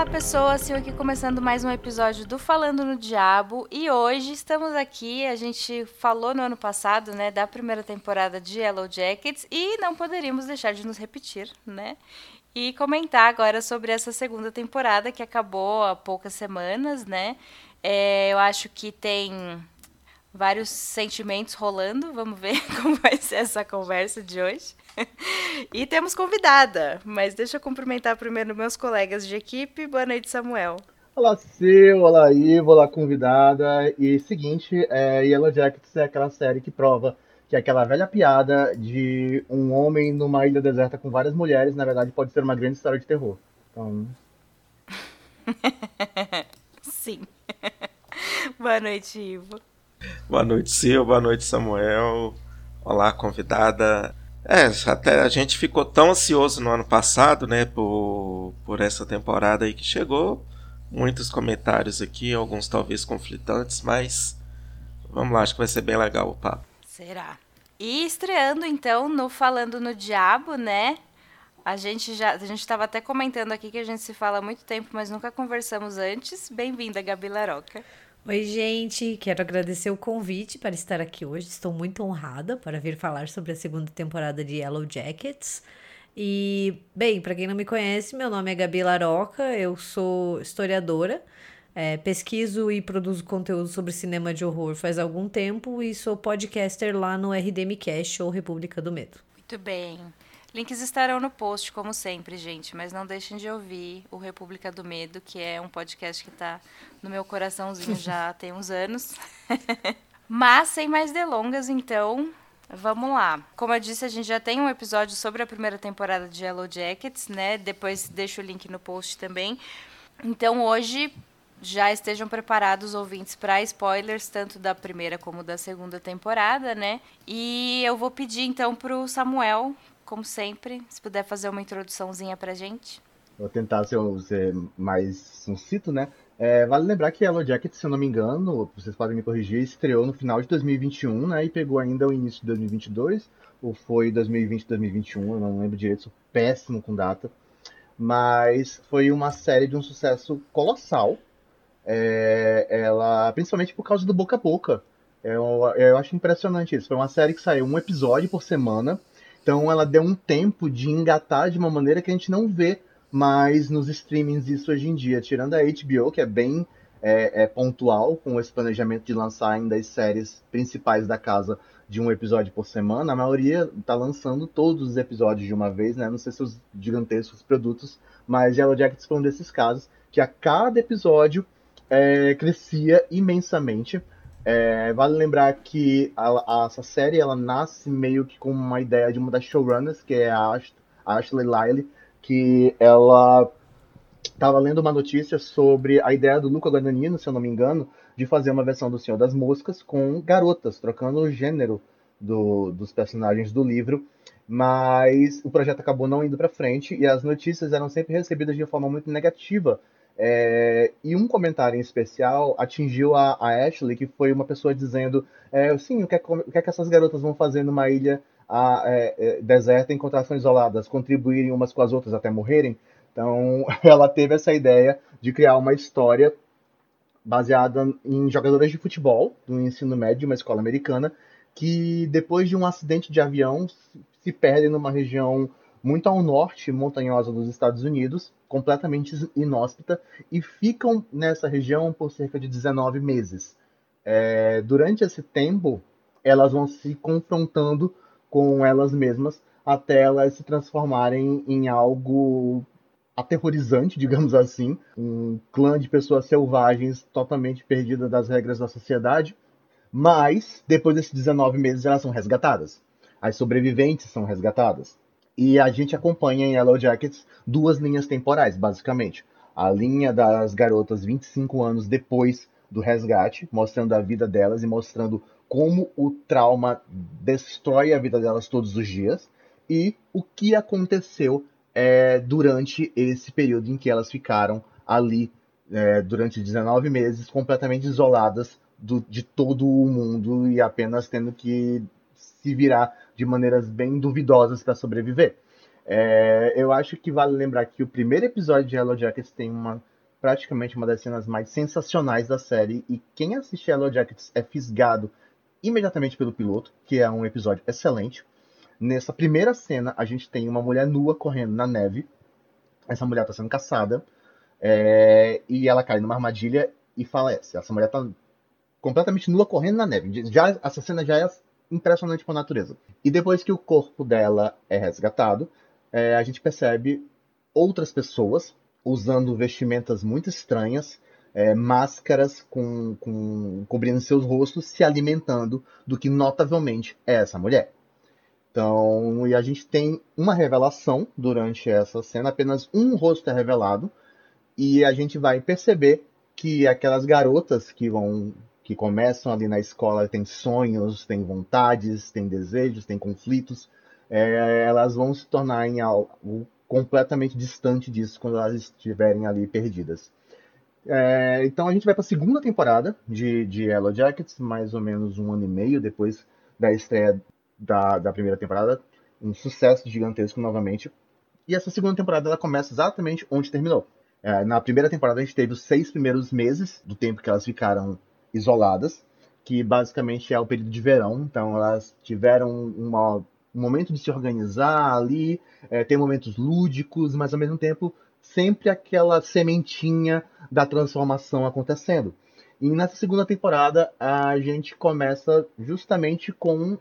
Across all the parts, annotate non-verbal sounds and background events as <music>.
Olá pessoas, estou aqui começando mais um episódio do Falando no Diabo e hoje estamos aqui, a gente falou no ano passado, né, da primeira temporada de Yellow Jackets e não poderíamos deixar de nos repetir, né? E comentar agora sobre essa segunda temporada que acabou há poucas semanas, né? É, eu acho que tem vários sentimentos rolando, vamos ver <laughs> como vai ser essa conversa de hoje. <laughs> e temos convidada, mas deixa eu cumprimentar primeiro meus colegas de equipe. Boa noite, Samuel. Olá, Sil, olá, Ivo, olá, convidada. E seguinte, é, Yellow Jackets é aquela série que prova que aquela velha piada de um homem numa ilha deserta com várias mulheres, na verdade, pode ser uma grande história de terror. Então. <laughs> Sim. <laughs> Boa noite, Ivo. Boa noite, Sil. Boa noite, Samuel. Olá, convidada. É, até a gente ficou tão ansioso no ano passado, né, por, por essa temporada aí que chegou. Muitos comentários aqui, alguns talvez conflitantes, mas vamos lá, acho que vai ser bem legal o papo. Será? E estreando então no Falando no Diabo, né? A gente já, a gente estava até comentando aqui que a gente se fala há muito tempo, mas nunca conversamos antes. Bem-vinda, Gabi Laroca. Oi, gente. Quero agradecer o convite para estar aqui hoje. Estou muito honrada para vir falar sobre a segunda temporada de Yellow Jackets. E, bem, para quem não me conhece, meu nome é Gabi Laroca, eu sou historiadora, é, pesquiso e produzo conteúdo sobre cinema de horror faz algum tempo e sou podcaster lá no RDMcast ou República do Medo. Muito bem. Links estarão no post, como sempre, gente. Mas não deixem de ouvir o República do Medo, que é um podcast que está no meu coraçãozinho já <laughs> tem uns anos. <laughs> mas, sem mais delongas, então, vamos lá. Como eu disse, a gente já tem um episódio sobre a primeira temporada de Yellow Jackets, né? Depois deixo o link no post também. Então, hoje, já estejam preparados, ouvintes, para spoilers, tanto da primeira como da segunda temporada, né? E eu vou pedir então para o Samuel como sempre, se puder fazer uma introduçãozinha pra gente. Vou tentar ser, ser mais sucinto, né? É, vale lembrar que Yellow Jacket, se eu não me engano, vocês podem me corrigir, estreou no final de 2021, né? E pegou ainda o início de 2022, ou foi 2020, 2021, eu não lembro direito, sou péssimo com data. Mas foi uma série de um sucesso colossal. É, ela, principalmente por causa do boca a boca. Eu, eu acho impressionante isso. Foi uma série que saiu um episódio por semana então ela deu um tempo de engatar de uma maneira que a gente não vê mais nos streamings isso hoje em dia, tirando a HBO, que é bem é, é, pontual com esse planejamento de lançar ainda as séries principais da casa de um episódio por semana, a maioria está lançando todos os episódios de uma vez, né? Não sei se os gigantescos produtos, mas Yellow Jackets foi um desses casos que a cada episódio é, crescia imensamente. É, vale lembrar que a, a, essa série ela nasce meio que com uma ideia de uma das showrunners, que é a, a Ashley Lyle, que ela estava lendo uma notícia sobre a ideia do Luca Guadagnino, se eu não me engano, de fazer uma versão do Senhor das Moscas com garotas, trocando o gênero do, dos personagens do livro. Mas o projeto acabou não indo para frente e as notícias eram sempre recebidas de forma muito negativa é, e um comentário em especial atingiu a, a Ashley, que foi uma pessoa dizendo: é, sim, o que, é, o que, é que essas garotas vão fazer numa ilha a, é, é, deserta em concentrações isoladas? Contribuírem umas com as outras até morrerem? Então, <laughs> ela teve essa ideia de criar uma história baseada em jogadoras de futebol do ensino médio de uma escola americana que, depois de um acidente de avião, se perdem numa região muito ao norte montanhosa dos Estados Unidos, completamente inóspita, e ficam nessa região por cerca de 19 meses. É, durante esse tempo, elas vão se confrontando com elas mesmas até elas se transformarem em algo aterrorizante, digamos assim, um clã de pessoas selvagens totalmente perdidas das regras da sociedade. Mas, depois desses 19 meses, elas são resgatadas. As sobreviventes são resgatadas. E a gente acompanha em Yellow Jackets duas linhas temporais, basicamente. A linha das garotas 25 anos depois do resgate, mostrando a vida delas e mostrando como o trauma destrói a vida delas todos os dias e o que aconteceu é, durante esse período em que elas ficaram ali é, durante 19 meses completamente isoladas do, de todo o mundo e apenas tendo que se virar de maneiras bem duvidosas para sobreviver. É, eu acho que vale lembrar que o primeiro episódio de Hello Jackets tem uma praticamente uma das cenas mais sensacionais da série. E quem assiste Yellow Jackets é fisgado imediatamente pelo piloto, que é um episódio excelente. Nessa primeira cena, a gente tem uma mulher nua correndo na neve. Essa mulher está sendo caçada. É, e ela cai numa armadilha e falece. Essa mulher está completamente nua correndo na neve. Já, essa cena já é impressionante por natureza. E depois que o corpo dela é resgatado, é, a gente percebe outras pessoas usando vestimentas muito estranhas, é, máscaras com, com, cobrindo seus rostos, se alimentando do que notavelmente é essa mulher. Então, e a gente tem uma revelação durante essa cena, apenas um rosto é revelado, e a gente vai perceber que aquelas garotas que vão que começam ali na escola têm sonhos, têm vontades, têm desejos, têm conflitos, é, elas vão se tornar em algo completamente distante disso quando elas estiverem ali perdidas. É, então a gente vai para a segunda temporada de, de Yellow Jackets, mais ou menos um ano e meio depois da estreia da, da primeira temporada, um sucesso gigantesco novamente. E essa segunda temporada ela começa exatamente onde terminou. É, na primeira temporada a gente teve os seis primeiros meses do tempo que elas ficaram isoladas, que basicamente é o período de verão. Então elas tiveram uma, um momento de se organizar ali, é, tem momentos lúdicos, mas ao mesmo tempo sempre aquela sementinha da transformação acontecendo. E nessa segunda temporada a gente começa justamente com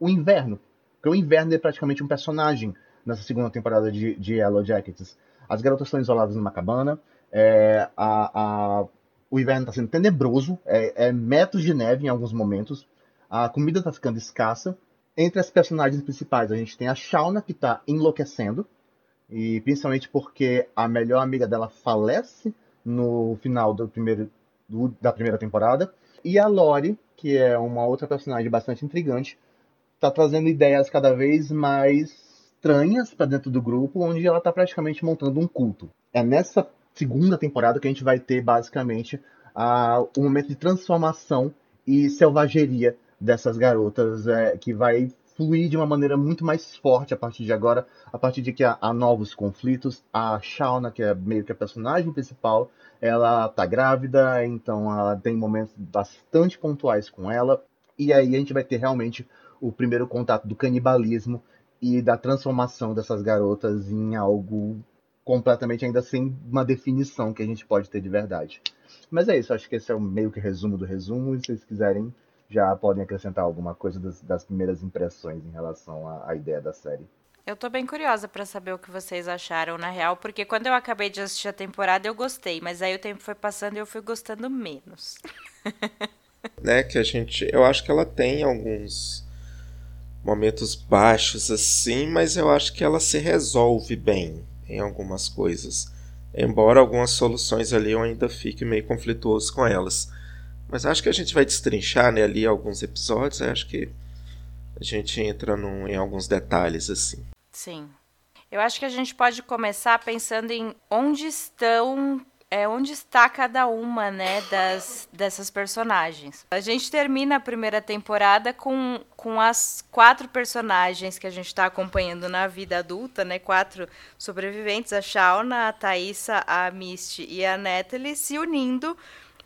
o inverno. Porque o inverno é praticamente um personagem nessa segunda temporada de, de Yellow Jackets. As garotas estão isoladas numa cabana, é, a, a, o inverno está sendo tenebroso, é, é, metros de neve em alguns momentos, a comida está ficando escassa. Entre as personagens principais, a gente tem a Shauna, que está enlouquecendo, e principalmente porque a melhor amiga dela falece no final do primeiro, do, da primeira temporada. E a Lori, que é uma outra personagem bastante intrigante, está trazendo ideias cada vez mais estranhas para dentro do grupo, onde ela está praticamente montando um culto. É nessa segunda temporada que a gente vai ter basicamente o momento de transformação e selvageria dessas garotas, é, que vai fluir de uma maneira muito mais forte a partir de agora, a partir de que há, há novos conflitos. A Shauna, que é meio que a personagem principal, ela tá grávida, então ela tem momentos bastante pontuais com ela. E aí a gente vai ter realmente o primeiro contato do canibalismo e da transformação dessas garotas em algo completamente ainda sem uma definição que a gente pode ter de verdade. Mas é isso, acho que esse é o meio que resumo do resumo, e se vocês quiserem já podem acrescentar alguma coisa das, das primeiras impressões em relação à, à ideia da série. Eu tô bem curiosa para saber o que vocês acharam na real, porque quando eu acabei de assistir a temporada eu gostei, mas aí o tempo foi passando e eu fui gostando menos. <laughs> né, que a gente, eu acho que ela tem alguns momentos baixos assim, mas eu acho que ela se resolve bem em algumas coisas. Embora algumas soluções ali eu ainda fique meio conflituoso com elas. Mas acho que a gente vai destrinchar né, ali alguns episódios. Acho que a gente entra num, em alguns detalhes assim. Sim. Eu acho que a gente pode começar pensando em onde estão é onde está cada uma, né, das, dessas personagens. A gente termina a primeira temporada com, com as quatro personagens que a gente está acompanhando na vida adulta, né, quatro sobreviventes, a Shauna, a Thaisa, a Misty e a Natalie se unindo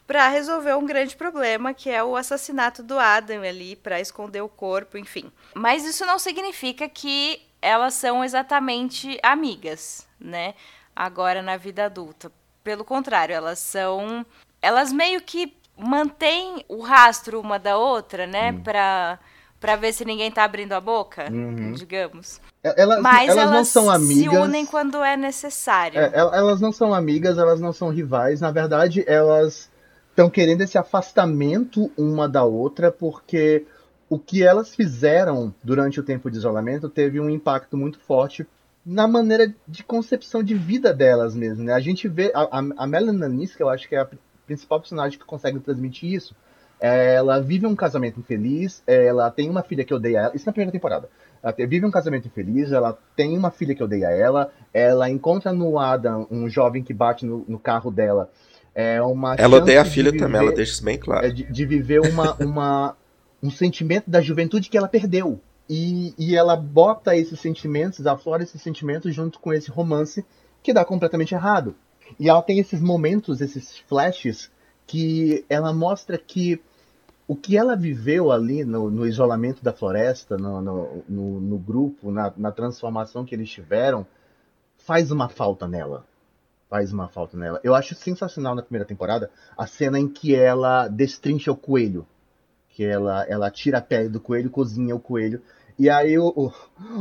para resolver um grande problema, que é o assassinato do Adam ali, para esconder o corpo, enfim. Mas isso não significa que elas são exatamente amigas, né? Agora na vida adulta. Pelo contrário, elas são. Elas meio que mantêm o rastro uma da outra, né? Hum. Pra, pra ver se ninguém tá abrindo a boca, uhum. digamos. Elas, Mas elas, elas, não são amigas. se unem quando é necessário. É, elas não são amigas, elas não são rivais. Na verdade, elas estão querendo esse afastamento uma da outra, porque o que elas fizeram durante o tempo de isolamento teve um impacto muito forte na maneira de concepção de vida delas mesmo. Né? A gente vê a, a, Melanie que eu acho que é a principal personagem que consegue transmitir isso. Ela vive um casamento infeliz, ela tem uma filha que odeia ela. Isso na primeira temporada. Ela vive um casamento infeliz, ela tem uma filha que odeia ela, ela encontra no Adam um jovem que bate no, no carro dela é uma ela odeia a filha viver, também, ela deixa isso bem claro. É de, de viver uma, uma, um sentimento da juventude que ela perdeu. E, e ela bota esses sentimentos, aflora esses sentimentos junto com esse romance que dá completamente errado. E ela tem esses momentos, esses flashes, que ela mostra que o que ela viveu ali no, no isolamento da floresta, no, no, no, no grupo, na, na transformação que eles tiveram, faz uma falta nela. Faz uma falta nela. Eu acho sensacional na primeira temporada a cena em que ela destrincha o coelho. Que ela, ela tira a pele do coelho, cozinha o coelho. E aí o, o,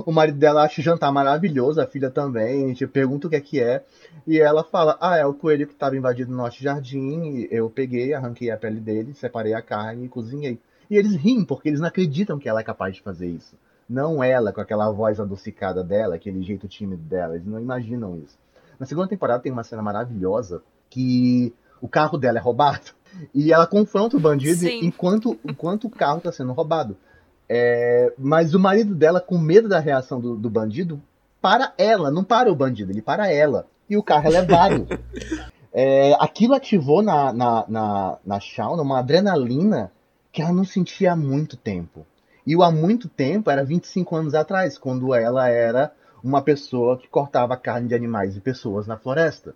o, marido dela acha o jantar maravilhoso, a filha também, a gente pergunta o que é que é, e ela fala, ah, é o coelho que estava invadindo o nosso jardim, eu peguei, arranquei a pele dele, separei a carne e cozinhei. E eles riem, porque eles não acreditam que ela é capaz de fazer isso. Não ela, com aquela voz adocicada dela, aquele jeito tímido dela, eles não imaginam isso. Na segunda temporada tem uma cena maravilhosa que o carro dela é roubado, e ela confronta o bandido enquanto, enquanto o carro está sendo roubado. É, mas o marido dela, com medo da reação do, do, bandido, para ela, não para o bandido, ele para ela. E o carro é levado. <laughs> é, aquilo ativou na, na, na, na Shauna uma adrenalina que ela não sentia há muito tempo. E o há muito tempo era 25 anos atrás, quando ela era uma pessoa que cortava carne de animais e pessoas na floresta.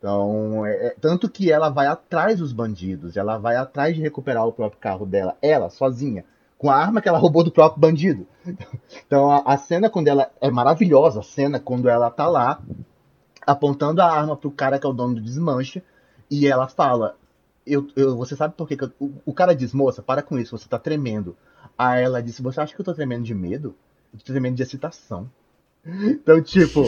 Então, é, é, tanto que ela vai atrás dos bandidos, ela vai atrás de recuperar o próprio carro dela, ela, sozinha com a arma que ela roubou do próprio bandido. <laughs> Então a, a, cena quando ela é maravilhosa, a cena quando ela tá lá apontando a arma pro cara que é o dono do desmanche e ela fala: eu, eu você sabe por que, que eu, o, o, cara diz, moça, para com isso, você tá tremendo. Aí ela disse: Você acha que eu tô tremendo de medo? Eu tô tremendo de excitação. Então, tipo,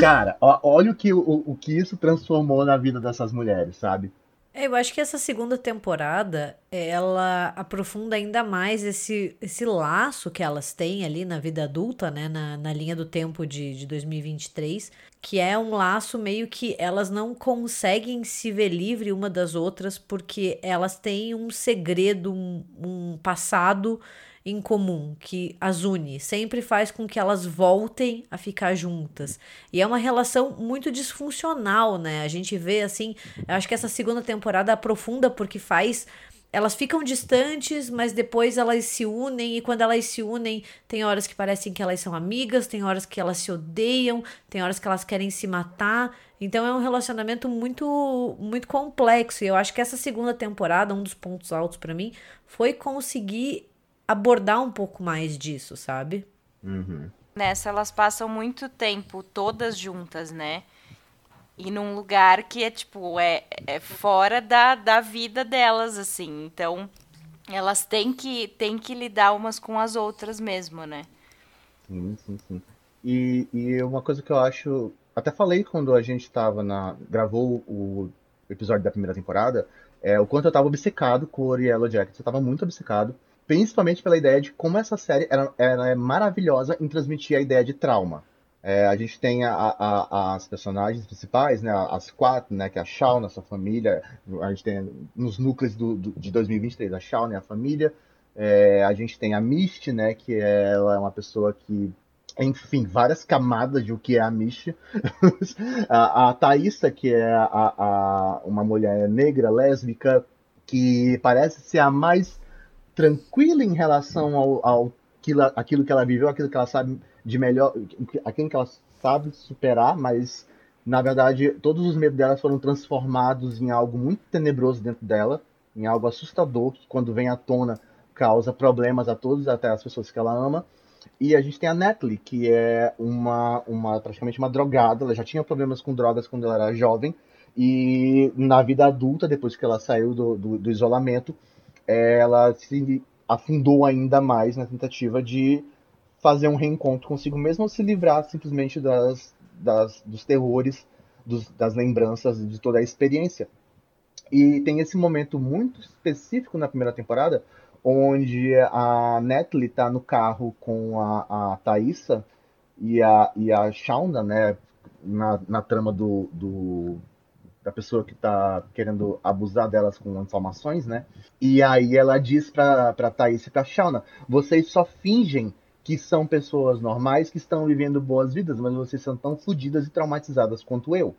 cara, ó, olha o que, o, o que isso transformou na vida dessas mulheres, sabe? É, eu acho que essa segunda temporada, ela aprofunda ainda mais esse, esse laço que elas têm ali na vida adulta, né? Na, na linha do tempo de, de 2023, que é um laço meio que elas não conseguem se ver livre uma das outras porque elas têm um segredo, um, um passado em comum que as une, sempre faz com que elas voltem a ficar juntas. E é uma relação muito disfuncional, né? A gente vê assim, acho que essa segunda temporada aprofunda porque faz elas ficam distantes, mas depois elas se unem, e quando elas se unem, tem horas que parecem que elas são amigas, tem horas que elas se odeiam, tem horas que elas querem se matar. Então é um relacionamento muito muito complexo. E eu acho que essa segunda temporada, um dos pontos altos para mim, foi conseguir abordar um pouco mais disso, sabe? Uhum. Nessa, elas passam muito tempo todas juntas, né? E num lugar que é, tipo, é, é fora da, da vida delas, assim. Então, elas têm que, têm que lidar umas com as outras mesmo, né? Sim, sim, sim. E, e uma coisa que eu acho. Até falei quando a gente tava na. gravou o episódio da primeira temporada, é o quanto eu tava obcecado com o Yellow Jacket. Eu tava muito obcecado principalmente pela ideia de como essa série era é maravilhosa em transmitir a ideia de trauma. É, a gente tem a, a, as personagens principais, né, as quatro, né, que é a Shawn, sua família, a gente tem nos núcleos do, do, de 2023 a Shawn, né, a família, é, a gente tem a Misty, né, que ela é uma pessoa que, enfim, várias camadas de o que é a Misty. <laughs> a, a Thaísa, que é a, a, uma mulher negra, lésbica, que parece ser a mais tranquila em relação ao, ao aquilo, aquilo que ela viveu, aquilo que ela sabe de melhor, aquilo que ela sabe superar, mas na verdade todos os medos dela foram transformados em algo muito tenebroso dentro dela, em algo assustador que quando vem à tona causa problemas a todos, até as pessoas que ela ama. E a gente tem a Natalie, que é uma, uma praticamente uma drogada, ela já tinha problemas com drogas quando ela era jovem, e na vida adulta, depois que ela saiu do, do, do isolamento, ela se afundou ainda mais na tentativa de fazer um reencontro consigo mesmo ou se livrar simplesmente das, das dos terrores, dos, das lembranças de toda a experiência. E tem esse momento muito específico na primeira temporada, onde a Natalie está no carro com a, a Thaisa e a, e a Shauna, né, na, na trama do, do, da pessoa que está querendo abusar delas com informações, né? E aí ela diz pra, pra Thaís e pra Shauna, vocês só fingem que são pessoas normais que estão vivendo boas vidas, mas vocês são tão fodidas e traumatizadas quanto eu.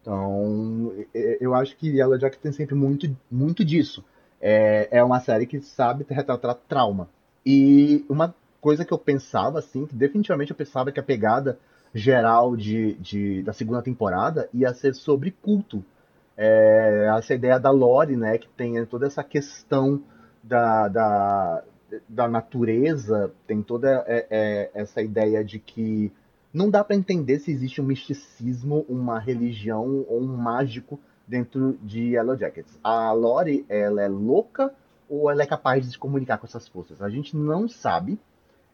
Então, eu acho que ela já que tem sempre muito, muito disso. É, é uma série que sabe retratar trauma. E uma coisa que eu pensava, assim, que definitivamente eu pensava que a pegada geral de, de, da segunda temporada ia ser sobre culto. É, essa ideia da Lore, né, que tem toda essa questão da, da, da natureza, tem toda é, é, essa ideia de que não dá para entender se existe um misticismo, uma religião ou um mágico dentro de Yellow Jackets. A Lori, ela é louca ou ela é capaz de se comunicar com essas forças? A gente não sabe.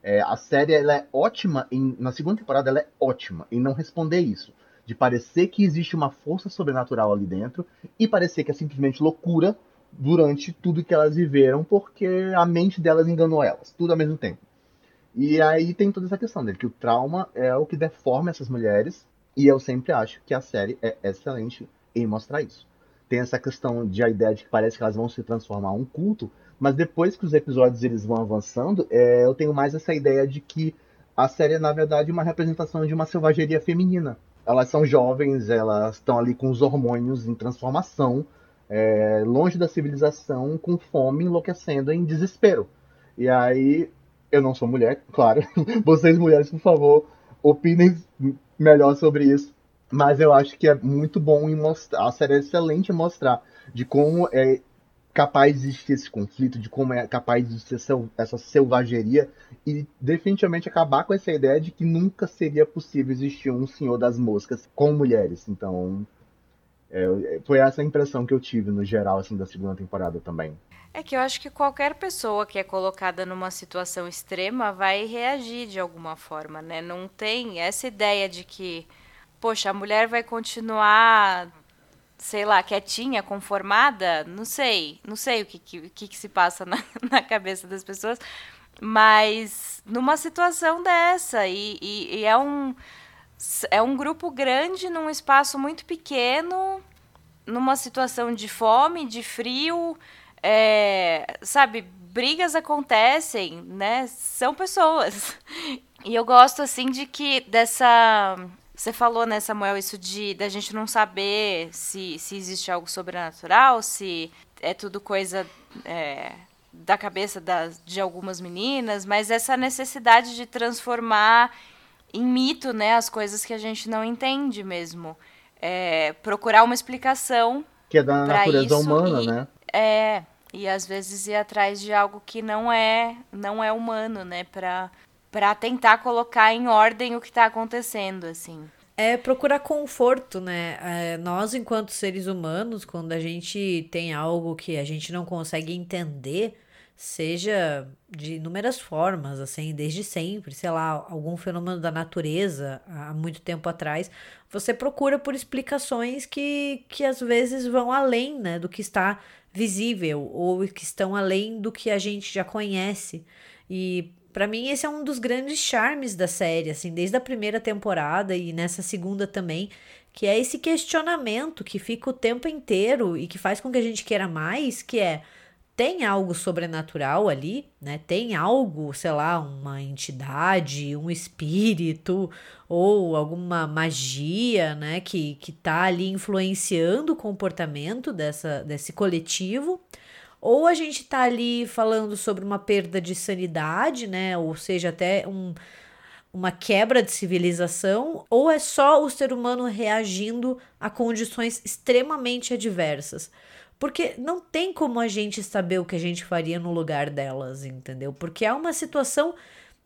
É, a série ela é ótima, em, na segunda temporada ela é ótima em não responder isso. De parecer que existe uma força sobrenatural ali dentro e parecer que é simplesmente loucura durante tudo que elas viveram, porque a mente delas enganou elas, tudo ao mesmo tempo. E aí tem toda essa questão dele, que o trauma é o que deforma essas mulheres, e eu sempre acho que a série é excelente em mostrar isso. Tem essa questão de a ideia de que parece que elas vão se transformar um culto, mas depois que os episódios eles vão avançando, é, eu tenho mais essa ideia de que a série é, na verdade, uma representação de uma selvageria feminina. Elas são jovens, elas estão ali com os hormônios em transformação, é, longe da civilização, com fome, enlouquecendo, em desespero. E aí, eu não sou mulher, claro. <laughs> Vocês, mulheres, por favor, opinem melhor sobre isso. Mas eu acho que é muito bom mostrar. A série é excelente em mostrar de como é capaz de existir esse conflito, de como é capaz de existir essa selvageria e definitivamente acabar com essa ideia de que nunca seria possível existir um Senhor das Moscas com mulheres. Então, é, foi essa a impressão que eu tive no geral assim da segunda temporada também. É que eu acho que qualquer pessoa que é colocada numa situação extrema vai reagir de alguma forma, né? Não tem essa ideia de que poxa, a mulher vai continuar, sei lá, quietinha, conformada, não sei, não sei o que, que, que se passa na, <laughs> na cabeça das pessoas, mas numa situação dessa, e, e, e é um é um grupo grande num espaço muito pequeno, numa situação de fome, de frio, é, sabe, brigas acontecem, né? São pessoas. <laughs> E eu gosto assim de que dessa você falou, né, Samuel, isso de da gente não saber se, se existe algo sobrenatural, se é tudo coisa é, da cabeça das, de algumas meninas, mas essa necessidade de transformar em mito, né, as coisas que a gente não entende mesmo. É, procurar uma explicação. Que é da natureza humana, e, né? É, e às vezes ir atrás de algo que não é, não é humano, né, para para tentar colocar em ordem o que está acontecendo, assim. É procurar conforto, né? É, nós, enquanto seres humanos, quando a gente tem algo que a gente não consegue entender, seja de inúmeras formas, assim, desde sempre, sei lá, algum fenômeno da natureza há muito tempo atrás, você procura por explicações que, que às vezes vão além, né, do que está visível ou que estão além do que a gente já conhece. E para mim, esse é um dos grandes charmes da série, assim, desde a primeira temporada e nessa segunda também, que é esse questionamento que fica o tempo inteiro e que faz com que a gente queira mais, que é tem algo sobrenatural ali, né? Tem algo, sei lá, uma entidade, um espírito ou alguma magia, né, que que tá ali influenciando o comportamento dessa desse coletivo ou a gente está ali falando sobre uma perda de sanidade, né? Ou seja, até um, uma quebra de civilização, ou é só o ser humano reagindo a condições extremamente adversas. Porque não tem como a gente saber o que a gente faria no lugar delas, entendeu? Porque é uma situação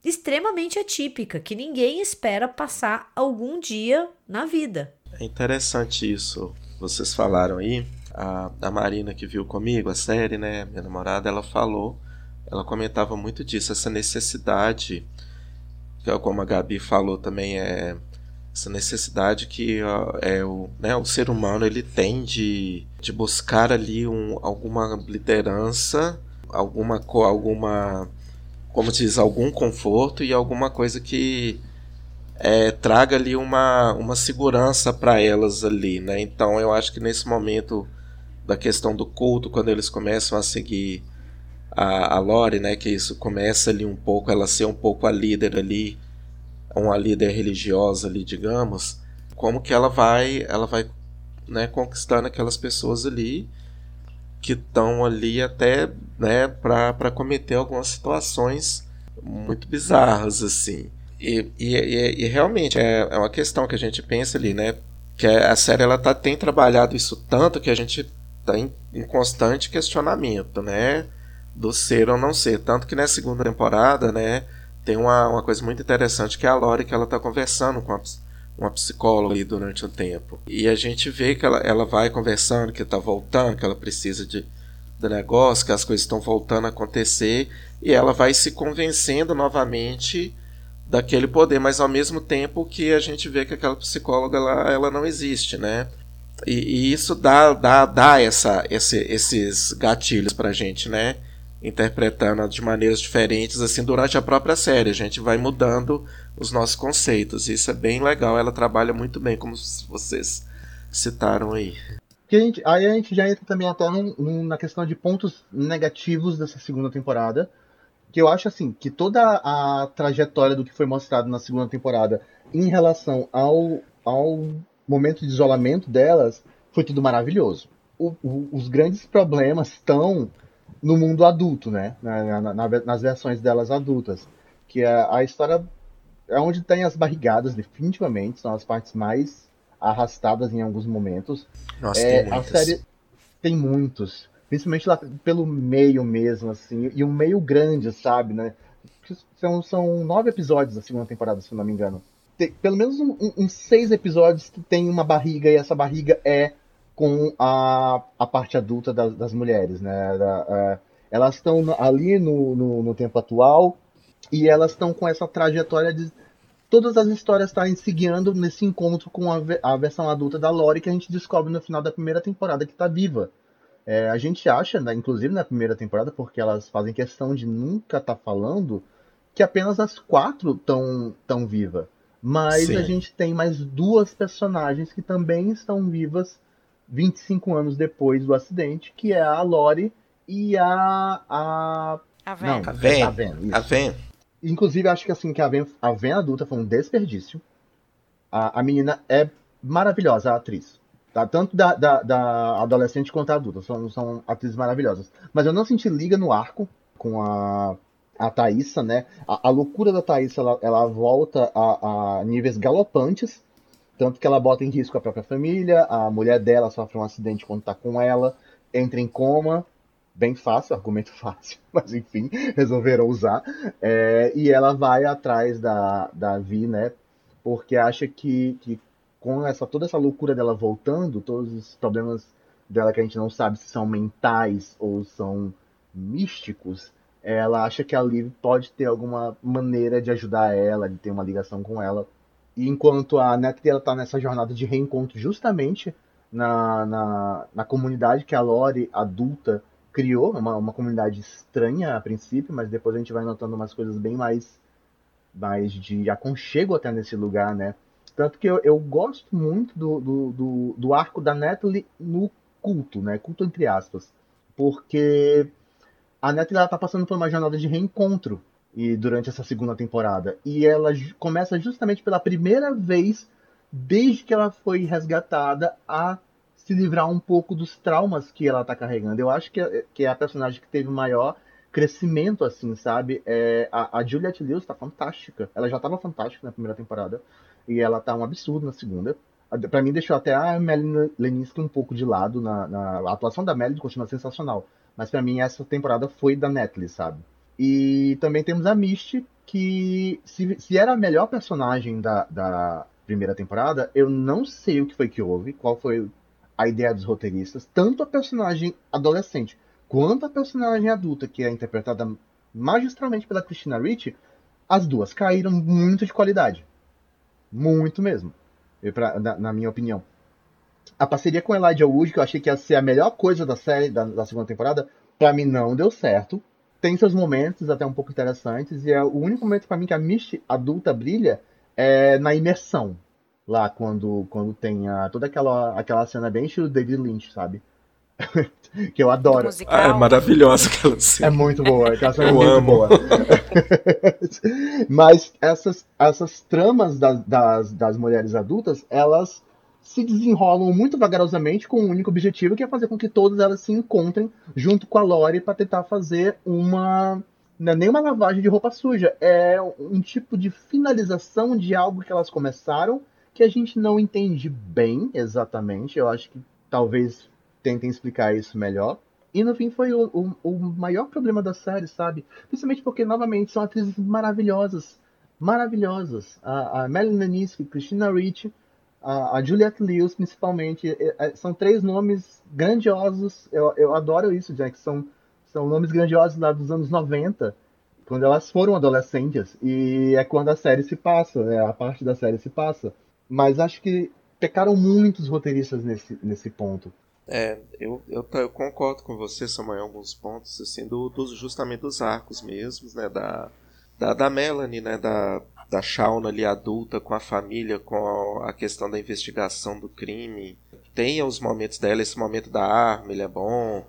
extremamente atípica que ninguém espera passar algum dia na vida. É interessante isso. Vocês falaram aí a, a Marina que viu comigo a série, né, minha namorada, ela falou, ela comentava muito disso, essa necessidade, que como a Gabi falou também, é essa necessidade que ó, é o, né, o ser humano ele tem de, de buscar ali um, alguma liderança, alguma alguma como diz, algum conforto e alguma coisa que é, traga ali uma, uma segurança para elas ali, né? Então eu acho que nesse momento da questão do culto, quando eles começam a seguir a, a Lore, né, que isso começa ali um pouco, ela ser um pouco a líder ali, uma líder religiosa ali, digamos, como que ela vai, ela vai, né, conquistando aquelas pessoas ali que estão ali até, né, para cometer algumas situações muito bizarras assim. E, e, e, e realmente é, é, uma questão que a gente pensa ali, né? Que a série ela tá, tem trabalhado isso tanto que a gente tá em, em constante questionamento, né? Do ser ou não ser. Tanto que na segunda temporada, né? Tem uma, uma coisa muito interessante que é a Lori que ela tá conversando com a, uma psicóloga aí durante um tempo. E a gente vê que ela, ela vai conversando, que tá voltando, que ela precisa de, do negócio, que as coisas estão voltando a acontecer, e ela vai se convencendo novamente daquele poder, mas ao mesmo tempo que a gente vê que aquela psicóloga ela, ela não existe, né? E, e isso dá, dá, dá essa, esse, esses gatilhos pra gente, né? Interpretando de maneiras diferentes, assim, durante a própria série. A gente vai mudando os nossos conceitos. Isso é bem legal. Ela trabalha muito bem, como vocês citaram aí. A gente, aí a gente já entra também até num, num, na questão de pontos negativos dessa segunda temporada que eu acho assim que toda a trajetória do que foi mostrado na segunda temporada em relação ao, ao momento de isolamento delas foi tudo maravilhoso. O, o, os grandes problemas estão no mundo adulto, né? Na, na, na, nas versões delas adultas. Que é a história é onde tem as barrigadas, definitivamente, são as partes mais arrastadas em alguns momentos. Nossa, é, tem a série tem muitos. Principalmente lá pelo meio mesmo, assim. E um meio grande, sabe, né? São, são nove episódios da segunda temporada, se não me engano. Tem pelo menos uns um, um, seis episódios que tem uma barriga, e essa barriga é com a, a parte adulta das, das mulheres, né? Da, é, elas estão ali no, no, no, tempo atual e elas estão com essa trajetória de todas as histórias estarem seguindo nesse encontro com a, a versão adulta da Lori que a gente descobre no final da primeira temporada que está viva. É, a gente acha, né, inclusive na primeira temporada, porque elas fazem questão de nunca estar tá falando, que apenas as quatro estão tão vivas. Mas Sim. a gente tem mais duas personagens que também estão vivas 25 anos depois do acidente, que é a Lori e a. A, a Ven. Não, a Ven. A Ven, a Ven. Inclusive, acho que assim, que a Ven, a Ven adulta foi um desperdício. A, a menina é maravilhosa, a atriz. Tá? Tanto da, da, da, adolescente quanto da adulta. São, são atrizes maravilhosas. Mas eu não senti liga no arco com a, a Thaísa, né? A, a loucura da Thaísa, ela, ela volta a, a, níveis galopantes. Tanto que ela bota em risco a própria família. A mulher dela sofre um acidente quando tá com ela. Entra em coma. Bem fácil, argumento <laughs> fácil. Mas enfim, resolveram usar. É, e ela vai atrás da, da Vi, né? Porque acha que, que com essa toda essa loucura dela voltando, todos os problemas dela que a gente não sabe se são mentais ou são místicos, ela acha que a Liv pode ter alguma maneira de ajudar ela, de ter uma ligação com ela. E enquanto a Natalie ela tá nessa jornada de reencontro justamente na, na, na comunidade que a Lori adulta criou, uma, uma comunidade estranha a princípio, mas depois a gente vai notando umas coisas bem mais, mais de aconchego até nesse lugar, né? Tanto que eu, eu gosto muito do, do, do, do, arco da Natalie no culto, né? Culto entre aspas. Porque a Natalie está passando por uma jornada de reencontro e durante essa segunda temporada. E ela começa justamente pela primeira vez desde que ela foi resgatada a se livrar um pouco dos traumas que ela está carregando. Eu acho que é, que é a personagem que teve o maior crescimento, assim, sabe? É, a, a Juliette Lewis está fantástica. Ela já estava fantástica na primeira temporada. E ela tá um absurdo na segunda. Pra mim, deixou até a Melanie Leninsky um pouco de lado. Na, na... A atuação da Melanie continua sensacional. Mas para mim, essa temporada foi da Netflix, sabe? E também temos a Misty, que se, se era a melhor personagem da, da primeira temporada, eu não sei o que foi que houve, qual foi a ideia dos roteiristas. Tanto a personagem adolescente quanto a personagem adulta, que é interpretada magistralmente pela Christina Ricci, as duas caíram muito de qualidade. Muito mesmo. Pra, na, na, minha opinião. A parceria com Elijah Wood, que eu achei que ia ser a melhor coisa da série, da, da segunda temporada, para mim não deu certo. Tem seus momentos até um pouco interessantes, e é o único momento para mim que a Misty adulta brilha é na imersão. Lá, quando, quando tem a, toda aquela, aquela cena bem estilo David Lynch, sabe? <laughs> que eu adoro. Ah, é maravilhosa aquela cena. É muito boa, aquela cena é muito amo. boa. <laughs> Mas essas, essas tramas das, das, das mulheres adultas, elas se desenrolam muito vagarosamente com um único objetivo, que é fazer com que todas elas se encontrem junto com a Lori para tentar fazer uma não é nem uma lavagem de roupa suja, é um tipo de finalização de algo que elas começaram que a gente não entende bem exatamente. Eu acho que talvez tentem explicar isso melhor. E no fim foi o, o, o, maior problema da série, sabe? Principalmente porque, novamente, são atrizes maravilhosas. Maravilhosas. A, a Melanie Niski, Christina Ricci, a, a Juliette Lewis, principalmente. É, é, são três nomes grandiosos. Eu, eu adoro isso, Jack. São, são nomes grandiosos lá dos anos 90, quando elas foram adolescentes. E é quando a série se passa, é a parte da série se passa. Mas acho que pecaram muitos roteiristas nesse, nesse ponto. É, eu, eu, eu, concordo com você, Samuel, em alguns pontos, assim, do, do, justamente dos arcos mesmos, né, da, da, da Melanie, né, da, da Shauna ali adulta com a família, com a, questão da investigação do crime. Tem os momentos dela, esse momento da arma, ele é bom,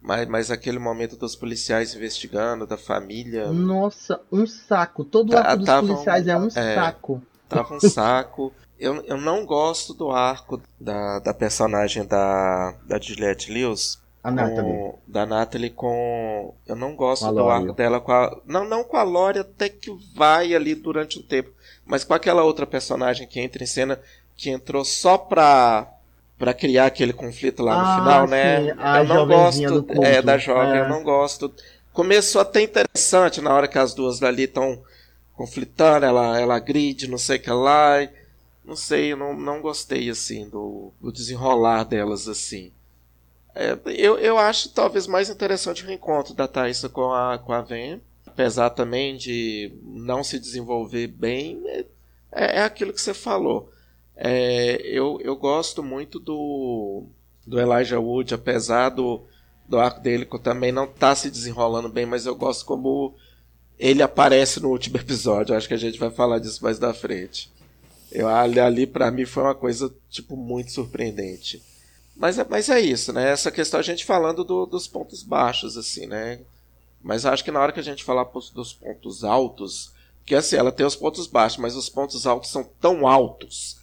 mas, mas aquele momento dos policiais investigando, da família... Nossa, um saco, todo o arco dos policiais é um é, saco. Tava um saco. Eu, eu não gosto do arco da, da personagem da, da Juliette Lewis. A Natalie. Com, da Natalie com. Eu não gosto do arco dela com a. Não, não com a Lori, até que vai ali durante um tempo. Mas com aquela outra personagem que entra em cena, que entrou só pra. Pra criar aquele conflito lá no ah, final, né? sim. né? A eu não gosto. É, da jovem, é. eu não gosto. Começou até interessante na hora que as duas ali estão conflitando, ela, ela agride, não sei o que lá. Não sei, eu não, não gostei assim do, do desenrolar delas assim. É, eu, eu acho talvez mais interessante o reencontro da Thaisa com a, com a Ven, apesar também de não se desenvolver bem, é, é, é aquilo que você falou. É, eu, eu gosto muito do, do Elijah Wood, apesar do, do arco dele que também não tá se desenrolando bem, mas eu gosto como ele aparece no último <laughs> episódio. Acho que a gente vai falar disso mais da frente. Eu, ali, ali para mim foi uma coisa tipo muito surpreendente. Mas, é, mas é isso, né? Essa questão a gente falando do, dos pontos baixos, assim, né? Mas acho que na hora que a gente falar dos pontos altos, que assim, ela tem os pontos baixos, mas os pontos altos são tão altos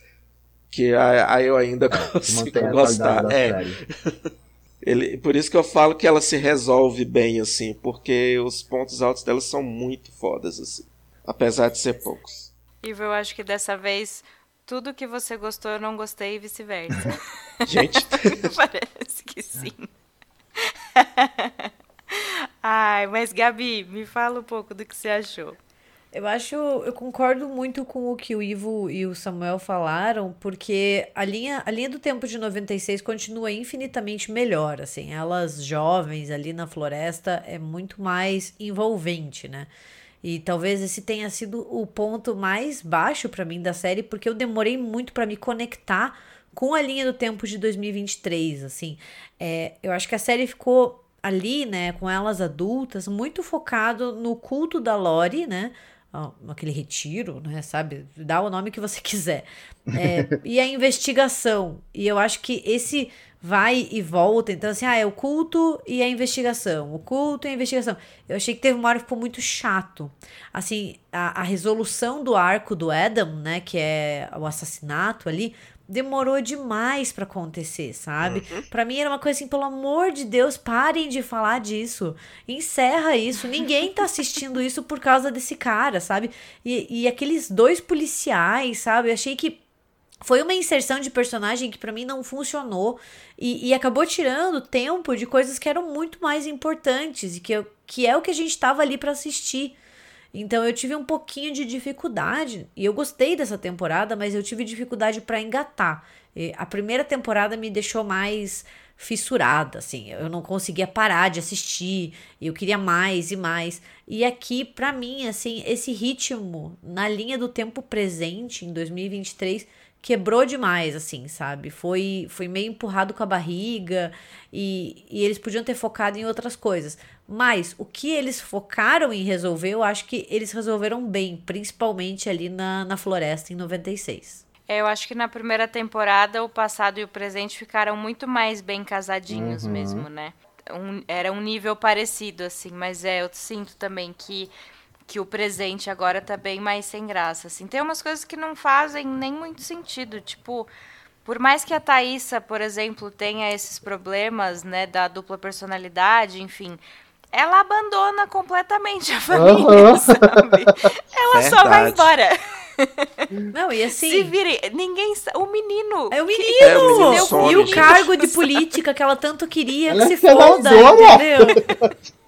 que aí eu ainda <laughs> consigo gostar. É. <laughs> Ele, por isso que eu falo que ela se resolve bem, assim, porque os pontos altos dela são muito fodas, assim. Apesar de ser poucos. Ivo, eu acho que dessa vez tudo que você gostou eu não gostei e vice-versa. <laughs> Gente. <laughs> Parece que sim. <laughs> Ai, mas Gabi, me fala um pouco do que você achou. Eu acho, eu concordo muito com o que o Ivo e o Samuel falaram, porque a linha, a linha do tempo de 96 continua infinitamente melhor, assim, elas jovens ali na floresta é muito mais envolvente, né? E talvez esse tenha sido o ponto mais baixo para mim da série, porque eu demorei muito para me conectar com a linha do tempo de 2023, assim. É, eu acho que a série ficou ali, né, com elas adultas, muito focado no culto da Lori, né, aquele retiro, né, sabe? Dá o nome que você <laughs> quiser. É, e a investigação. E eu acho que esse vai e volta. Então, assim, ah, é o culto e a investigação. O culto e a investigação. Eu achei que teve uma hora que ficou muito chato. Assim, a, a resolução do arco do Adam, né, que é o assassinato ali, demorou demais para acontecer, sabe? Uhum. Para mim era uma coisa assim, pelo amor de Deus, parem de falar disso. Encerra isso. Ninguém tá assistindo isso por causa desse cara, sabe? E, e aqueles dois policiais, sabe? Eu achei que foi uma inserção de personagem que para mim não funcionou e, e, acabou tirando tempo de coisas que eram muito mais importantes e que, que é o que a gente estava ali para assistir. Então eu tive um pouquinho de dificuldade e eu gostei dessa temporada, mas eu tive dificuldade para engatar. E a primeira temporada me deixou mais fissurada, assim, eu não conseguia parar de assistir, eu queria mais e mais. E aqui, para mim, assim, esse ritmo na linha do tempo presente em 2023 quebrou demais, assim, sabe? Foi, foi meio empurrado com a barriga e, e eles podiam ter focado em outras coisas. Mas o que eles focaram em resolver, eu acho que eles resolveram bem, principalmente ali na, na floresta em 96. É, eu acho que na primeira temporada o passado e o presente ficaram muito mais bem casadinhos uhum. mesmo, né? Um, era um nível parecido, assim, mas é, eu sinto também que que o presente agora tá bem mais sem graça, assim. Tem umas coisas que não fazem nem muito sentido, tipo, por mais que a Thaísa, por exemplo, tenha esses problemas, né, da dupla personalidade, enfim, ela abandona completamente a família, sabe? Ela só vai Verdade. embora. Não, e assim. Se vire, ninguém O menino. É o menino! É, o menino e some, o gente. cargo de política que ela tanto queria Ela que se foda, senadora! entendeu? <laughs>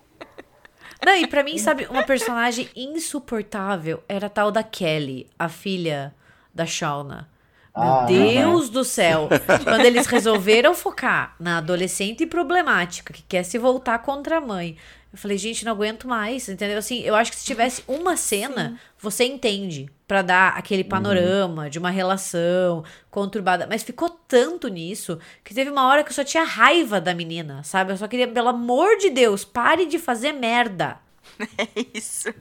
Não, e pra mim, sabe, uma personagem insuportável era a tal da Kelly, a filha da Shauna. Meu Ah, Deus do céu! <laughs> Quando eles resolveram focar na adolescente problemática que quer se voltar contra a mãe, eu falei, gente, não aguento mais, entendeu? Assim, eu acho que se tivesse uma cena, você entende, pra dar aquele panorama de uma relação conturbada. Mas ficou tanto nisso que teve uma hora que eu só tinha raiva da menina, sabe? Eu só queria, pelo amor de Deus, pare de fazer merda. <laughs> Isso.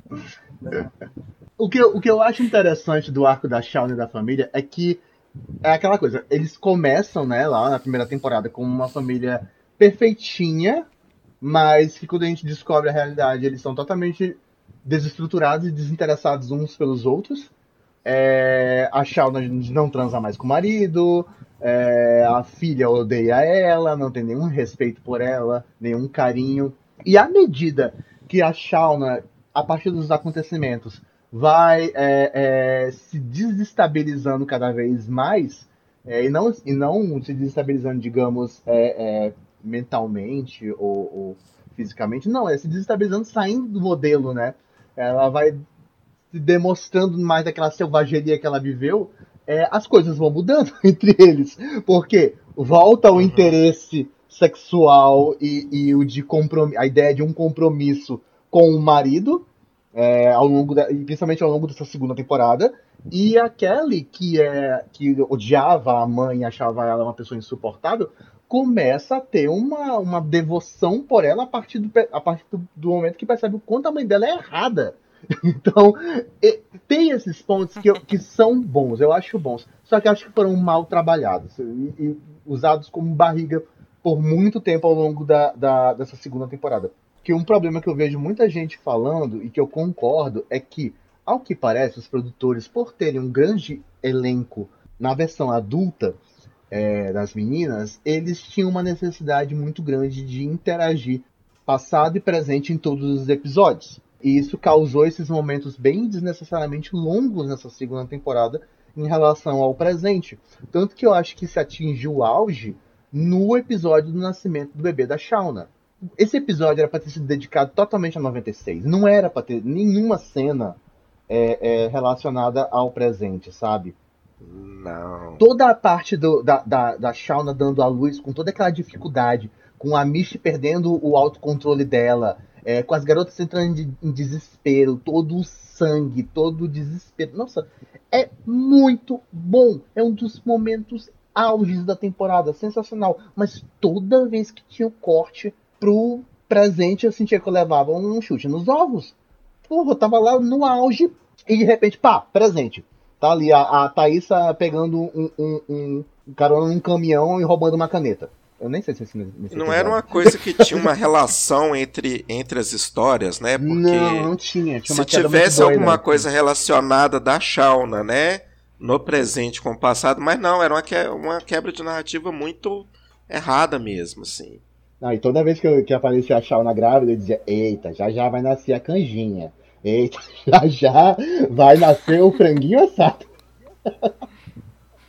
O que, eu- o que eu acho interessante do arco da Shauna e da família é que é aquela coisa, eles começam, né, lá na primeira temporada como uma família perfeitinha, mas que quando a gente descobre a realidade, eles são totalmente desestruturados e desinteressados uns pelos outros. É, a Shauna não transa mais com o marido, é, a filha odeia ela, não tem nenhum respeito por ela, nenhum carinho. E à medida que a Shauna, a partir dos acontecimentos, vai é, é, se desestabilizando cada vez mais, é, e, não, e não se desestabilizando, digamos, é, mentalmente ou, ou fisicamente, não, é se desestabilizando saindo do modelo, né? Ela vai se demonstrando mais daquela selvageria que ela viveu, é, as coisas vão mudando <laughs> entre eles. Porque volta o interesse sexual e, e o de comprom- a ideia de um compromisso com o marido, é, ao longo da, principalmente ao longo dessa segunda temporada. E a Kelly, que, é, que odiava a mãe e achava ela uma pessoa insuportável, começa a ter uma, uma devoção por ela a partir, do, a partir do, momento que percebe o quanto a mãe dela é errada. <laughs> Então, tem esses pontos que, que são bons, eu acho bons. Só que acho que foram mal trabalhados e, e usados como barriga por muito tempo ao longo da, da- dessa segunda temporada. Que um problema que eu vejo muita gente falando e que eu concordo é que, ao que parece, os produtores, por terem um grande elenco na versão adulta é, das meninas, eles tinham uma necessidade muito grande de interagir passado e presente em todos os episódios. E isso causou esses momentos bem desnecessariamente longos nessa segunda temporada em relação ao presente. Tanto que eu acho que se atingiu o auge no episódio do nascimento do bebê da Shauna. Esse episódio era para ter sido dedicado totalmente a 96. Não era para ter nenhuma cena é, é, relacionada ao presente, sabe? Não. toda a parte do- da, da, da Shauna dando à luz, com toda aquela dificuldade, com a Misty perdendo o autocontrole dela, é, com as garotas entrando em, desespero, todo o sangue, todo o desespero. Nossa, é muito bom. É um dos momentos auges da temporada, sensacional. Mas toda vez que tinha o corte pro presente, eu sentia que eu levava um chute nos ovos. Porra, eu tava lá no auge e de repente, pá, presente. Tá ali a, a Thaísa pegando um, um, um carona num caminhão e roubando uma caneta. Eu nem sei se esse nesse Não episódio. era uma coisa que tinha uma relação entre, entre as histórias, né? Porque Não, não tinha. tinha se tivesse doida. alguma coisa relacionada da Shauna, né? No presente com o passado, mas não, era uma, que- uma quebra de narrativa muito errada mesmo, assim. Ah, e toda vez que, eu, que aparecia a Shauna grávida, eu dizia: Eita, já já vai nascer a canjinha. Eita, <laughs> já já vai nascer o franguinho assado.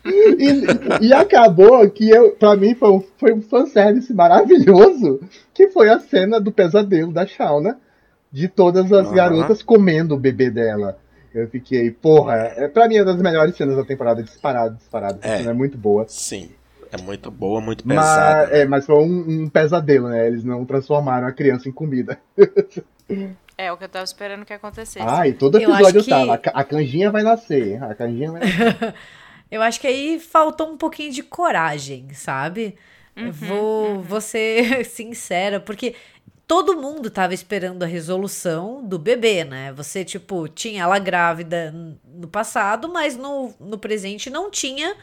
E, e acabou que eu, pra mim foi um, foi um fanservice maravilhoso, que foi a cena do pesadelo da Shauna, de todas as Aham. garotas comendo o bebê dela. Eu fiquei, porra, é, pra mim é uma das melhores cenas da temporada, disparado, disparado. É. É muito boa. Sim. É muito boa, muito Mas, pesada. é, mas foi um, um pesadelo, né? Eles não transformaram a criança em comida. <laughs> É o que eu tava esperando que acontecesse. Ah, e todo Eu episódio acho que- tava. A ca- A canjinha vai nascer. A canjinha vai nascer. <laughs> Eu acho que aí faltou um pouquinho de coragem, sabe? Eu vou, vou ser <laughs> sincera, porque todo mundo tava esperando a resolução do bebê, né? Você, tipo, tinha ela grávida no passado, mas no, no presente não tinha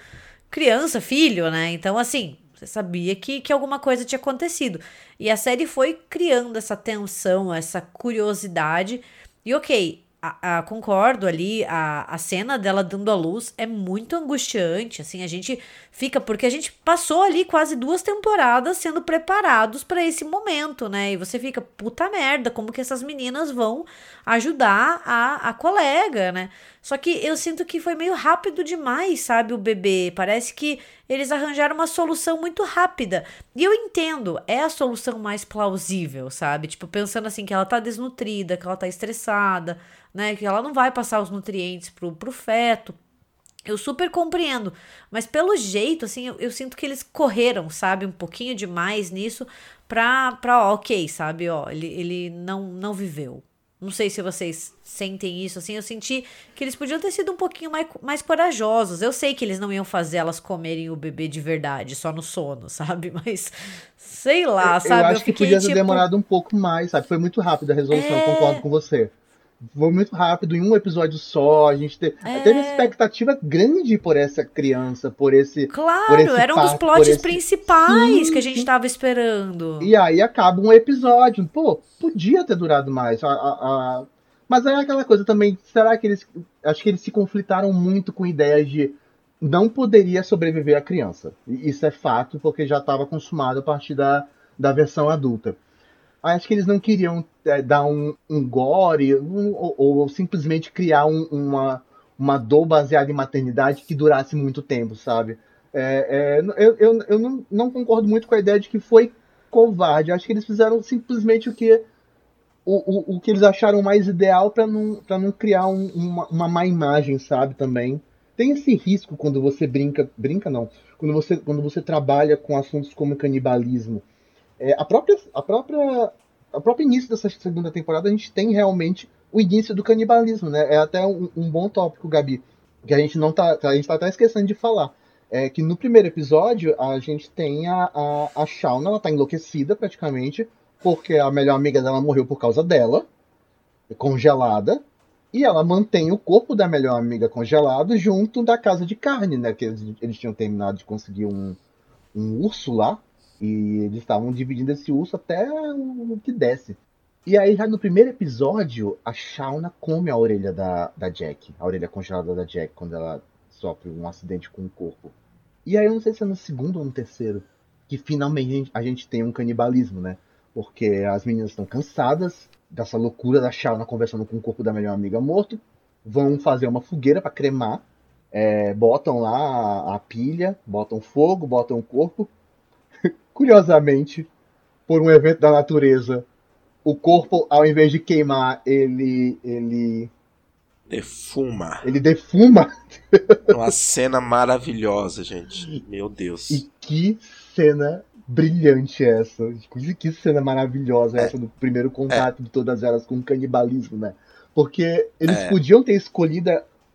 criança, filho, né? Então, assim, você sabia que, que alguma coisa tinha acontecido. E a série foi criando essa tensão, essa curiosidade. E ok, a, a, concordo ali, a, a cena dela dando a luz é muito angustiante, assim, a gente fica, porque a gente passou ali quase duas temporadas sendo preparados para esse momento, né, e você fica, puta merda, como que essas meninas vão ajudar a, a colega, né, só que eu sinto que foi meio rápido demais, sabe, o bebê, parece que eles arranjaram uma solução muito rápida, e eu entendo, é a solução mais plausível, sabe, tipo, pensando assim, que ela tá desnutrida, que ela tá estressada, né? Que ela não vai passar os nutrientes pro, pro feto. Eu super compreendo, mas pelo jeito, assim, eu, eu, sinto que eles correram, sabe, um pouquinho demais nisso pra, pra ó, ok, sabe, ó, ele, ele não, não viveu. Não sei se vocês sentem isso, assim, eu senti que eles podiam ter sido um pouquinho mais, mais corajosos. Eu sei que eles não iam fazer elas comerem o bebê de verdade, só no sono, <laughs> sabe? Mas, sei lá, eu, sabe? Eu acho eu que podia ter tipo... demorado um pouco mais, sabe? Foi muito rápido a resolução, é... concordo com você foi muito rápido, em um episódio só. A gente te, é... teve expectativa grande por essa criança, por esse. Claro, por esse era um dos plots esse... principais sim, que a gente estava esperando. E aí acaba um episódio. Pô, podia ter durado mais. A, a, a... Mas aí é aquela coisa também. Será que eles. Acho que eles se conflitaram muito com ideias de. Não poderia sobreviver a criança. Isso é fato, porque já estava consumado a partir da, da versão adulta acho que eles não queriam é, dar um, um gore um, ou, ou, simplesmente criar um, uma, uma dor baseada em maternidade que durasse muito tempo, sabe? É, é, eu eu, eu não, não, concordo muito com a ideia de que foi covarde. Acho que eles fizeram simplesmente o que o, o, o que eles acharam mais ideal para não, não criar um, uma, uma má imagem, sabe? Também tem esse risco quando você brinca, brinca não, quando você, quando você trabalha com assuntos como canibalismo é, a própria a própria a próprio início dessa segunda temporada a gente tem realmente o início do canibalismo, né? É até um, um bom tópico, Gabi, que a gente não tá a gente tá até esquecendo de falar. É que no primeiro episódio a gente tem a, a, a Shauna, ela tá enlouquecida praticamente, porque a melhor amiga dela morreu por causa dela, congelada, e ela mantém o corpo da melhor amiga congelado junto da casa de carne, né? Que eles, eles tinham terminado de conseguir um, um urso lá, e eles estavam dividindo esse urso até o que desce. E aí, já no primeiro episódio, a Shauna come a orelha da, da Jack, a orelha congelada da Jack, quando ela sofre um acidente com o corpo. E aí, eu não sei se é no segundo ou no terceiro, que finalmente a gente tem um canibalismo, né? Porque as meninas estão cansadas dessa loucura da Shauna conversando com o corpo da melhor amiga morto, vão fazer uma fogueira para cremar, é, botam lá a, a pilha, botam fogo, botam o corpo, Curiosamente, por um evento da natureza, o corpo, ao invés de queimar, ele. ele. Defuma. Ele defuma. Uma cena maravilhosa, gente. Meu Deus. E que cena brilhante essa. Que cena maravilhosa é. essa do primeiro contato é. de todas elas com o canibalismo, né? Porque eles é. podiam ter escolhido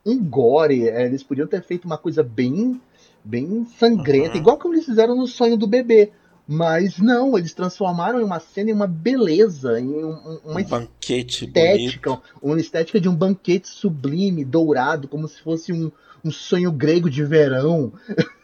um gore, é, eles podiam ter feito uma coisa bem bem sangrenta, uhum. igual como eles fizeram no sonho do bebê. Mas não, eles transformaram em uma cena em uma beleza, em um, uma um banquete estética, bonito. uma estética de um banquete sublime, dourado, como se fosse um, um sonho grego de verão.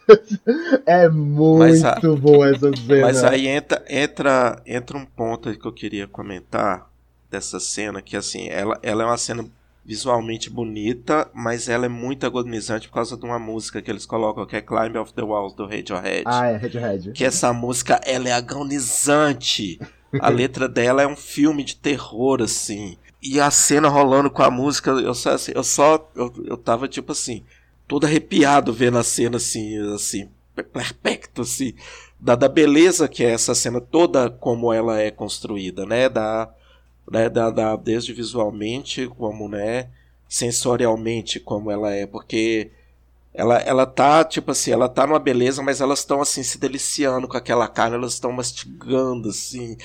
<laughs> é muito a, bom essa cena. Mas aí entra, entra, entra um ponto que eu queria comentar dessa cena, que assim, ela, ela é uma cena visualmente bonita, mas ela é muito agonizante por causa de uma música que eles colocam que é Climb of the Walls do Radiohead. Ah, é Radiohead. Que essa música ela é agonizante. A <laughs> letra dela é um filme de terror assim. E a cena rolando com a música, eu só assim, eu só eu, eu tava tipo assim, todo arrepiado vendo a cena assim, assim, perpecto assim, da, da beleza que é essa cena toda como ela é construída, né? Da né, da, da, desde visualmente como né, sensorialmente como ela é, porque ela, ela tá, tipo assim, ela tá numa beleza, mas elas estão assim se deliciando com aquela carne, elas estão mastigando assim.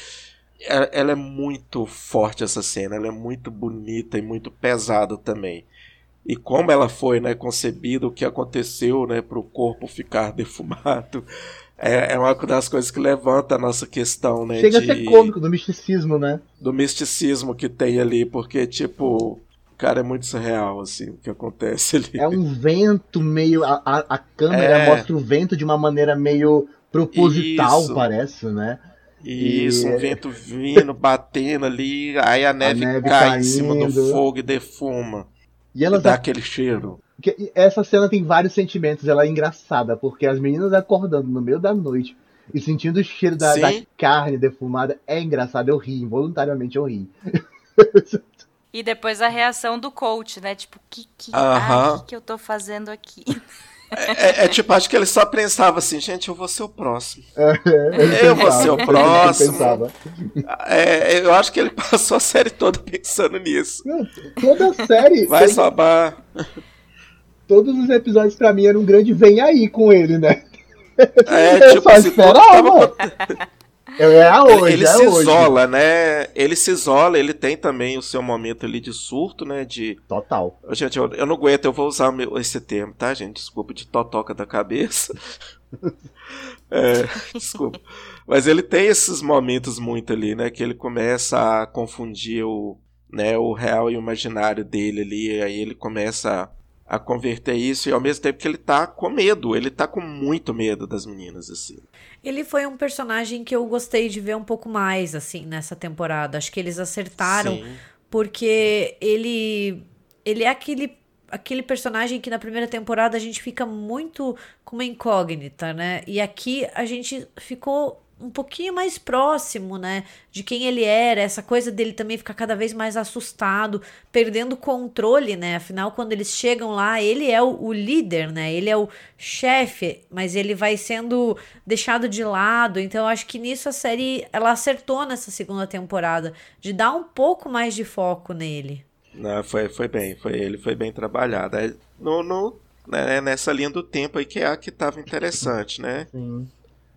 Ela, ela, é muito forte essa cena, ela é muito bonita e muito pesada também. E como ela foi, né, concebida, o que aconteceu, né, para o corpo ficar <laughs> defumado, é, é uma das coisas que levanta a nossa questão, né? Chega de, a ser cômico do misticismo, né? Do misticismo que tem ali, porque, tipo, cara, é muito surreal, assim, o que acontece ali. É um vento meio. A, a, a câmera é... mostra o vento de uma maneira meio proposital, Isso. parece, né? Isso, e... um vento vindo, batendo ali, aí a neve, <laughs> a neve cai caindo. em cima do fogo e defuma. E, elas e dá aquele cheiro. Essa cena tem vários sentimentos, ela é engraçada, porque as meninas acordando no meio da noite e sentindo o cheiro da, da carne defumada é engraçado. Eu ri, involuntariamente eu ri. E depois a reação do coach, né? Tipo, que que, uh -huh. que, que eu tô fazendo aqui? É, é, é, tipo, acho que ele só pensava assim, gente, eu vou ser o próximo. É, eu vou ser o próximo. É, eu acho que ele <laughs> passou a série toda pensando nisso. toda a série. Vai sobar. Todos os episódios pra mim eram um grande vem aí com ele, né? É, tipo, <laughs> eu só esperava. Tava... É hoje, ele, é se hoje. isola, né? Ele se isola, ele tem também o seu momento ali de surto, né? De. Total. Gente, eu, eu não aguento, eu vou usar meu, esse termo, tá, gente? Desculpa, de totoca da cabeça. <laughs> é, desculpa. Mas ele tem esses momentos muito ali, né? Que ele começa a confundir o, né, o real e o imaginário dele ali. Aí ele começa a converter isso e ao mesmo tempo que ele tá com medo, ele tá com muito medo das meninas assim. Ele foi um personagem que eu gostei de ver um pouco mais assim nessa temporada. Acho que eles acertaram Sim. porque ele ele é aquele aquele personagem que na primeira temporada a gente fica muito com uma incógnita, né? E aqui a gente ficou um pouquinho mais próximo, né, de quem ele era, essa coisa dele também ficar cada vez mais assustado, perdendo o controle, né, afinal quando eles chegam lá, ele é o, o líder, né, ele é o chefe, mas ele vai sendo deixado de lado, então eu acho que nisso a série, ela acertou nessa segunda temporada, de dar um pouco mais de foco nele. Não, foi, foi bem, foi, ele foi bem trabalhado, é, no, no, né, nessa linha do tempo aí que é a que estava interessante, né. Sim.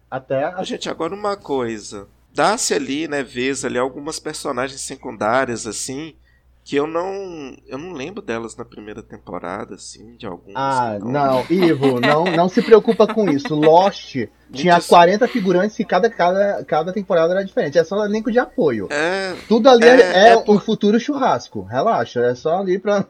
Até a... Gente, agora uma coisa. Dá-se ali, né, vez ali algumas personagens secundárias assim, que eu não eu não lembro delas na primeira temporada assim, de alguns. Ah, não, Ivo, não não se preocupa com isso. Lost <laughs> tinha 40 figurantes e cada, cada, cada temporada era diferente. É só elenco de apoio. É, Tudo ali é, é, é um por... futuro churrasco. Relaxa, é só ali pra.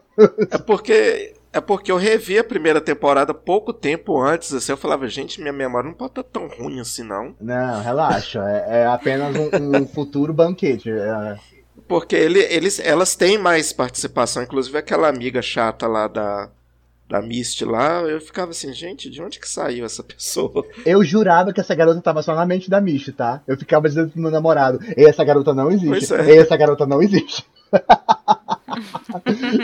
é porque é porque eu revi a primeira temporada pouco tempo antes, assim, eu falava, gente, minha memória não pode estar tão ruim assim, não. Não, relaxa, é, é apenas um, um <laughs> futuro banquete. É... Porque ele, eles, elas têm mais participação, inclusive aquela amiga chata lá da, da Misty lá, eu ficava assim, gente, de onde que saiu essa pessoa? Eu jurava que essa garota tava só na mente da Misty, tá? Eu ficava dizendo pro meu namorado, essa garota não existe, é. essa garota não existe. <laughs>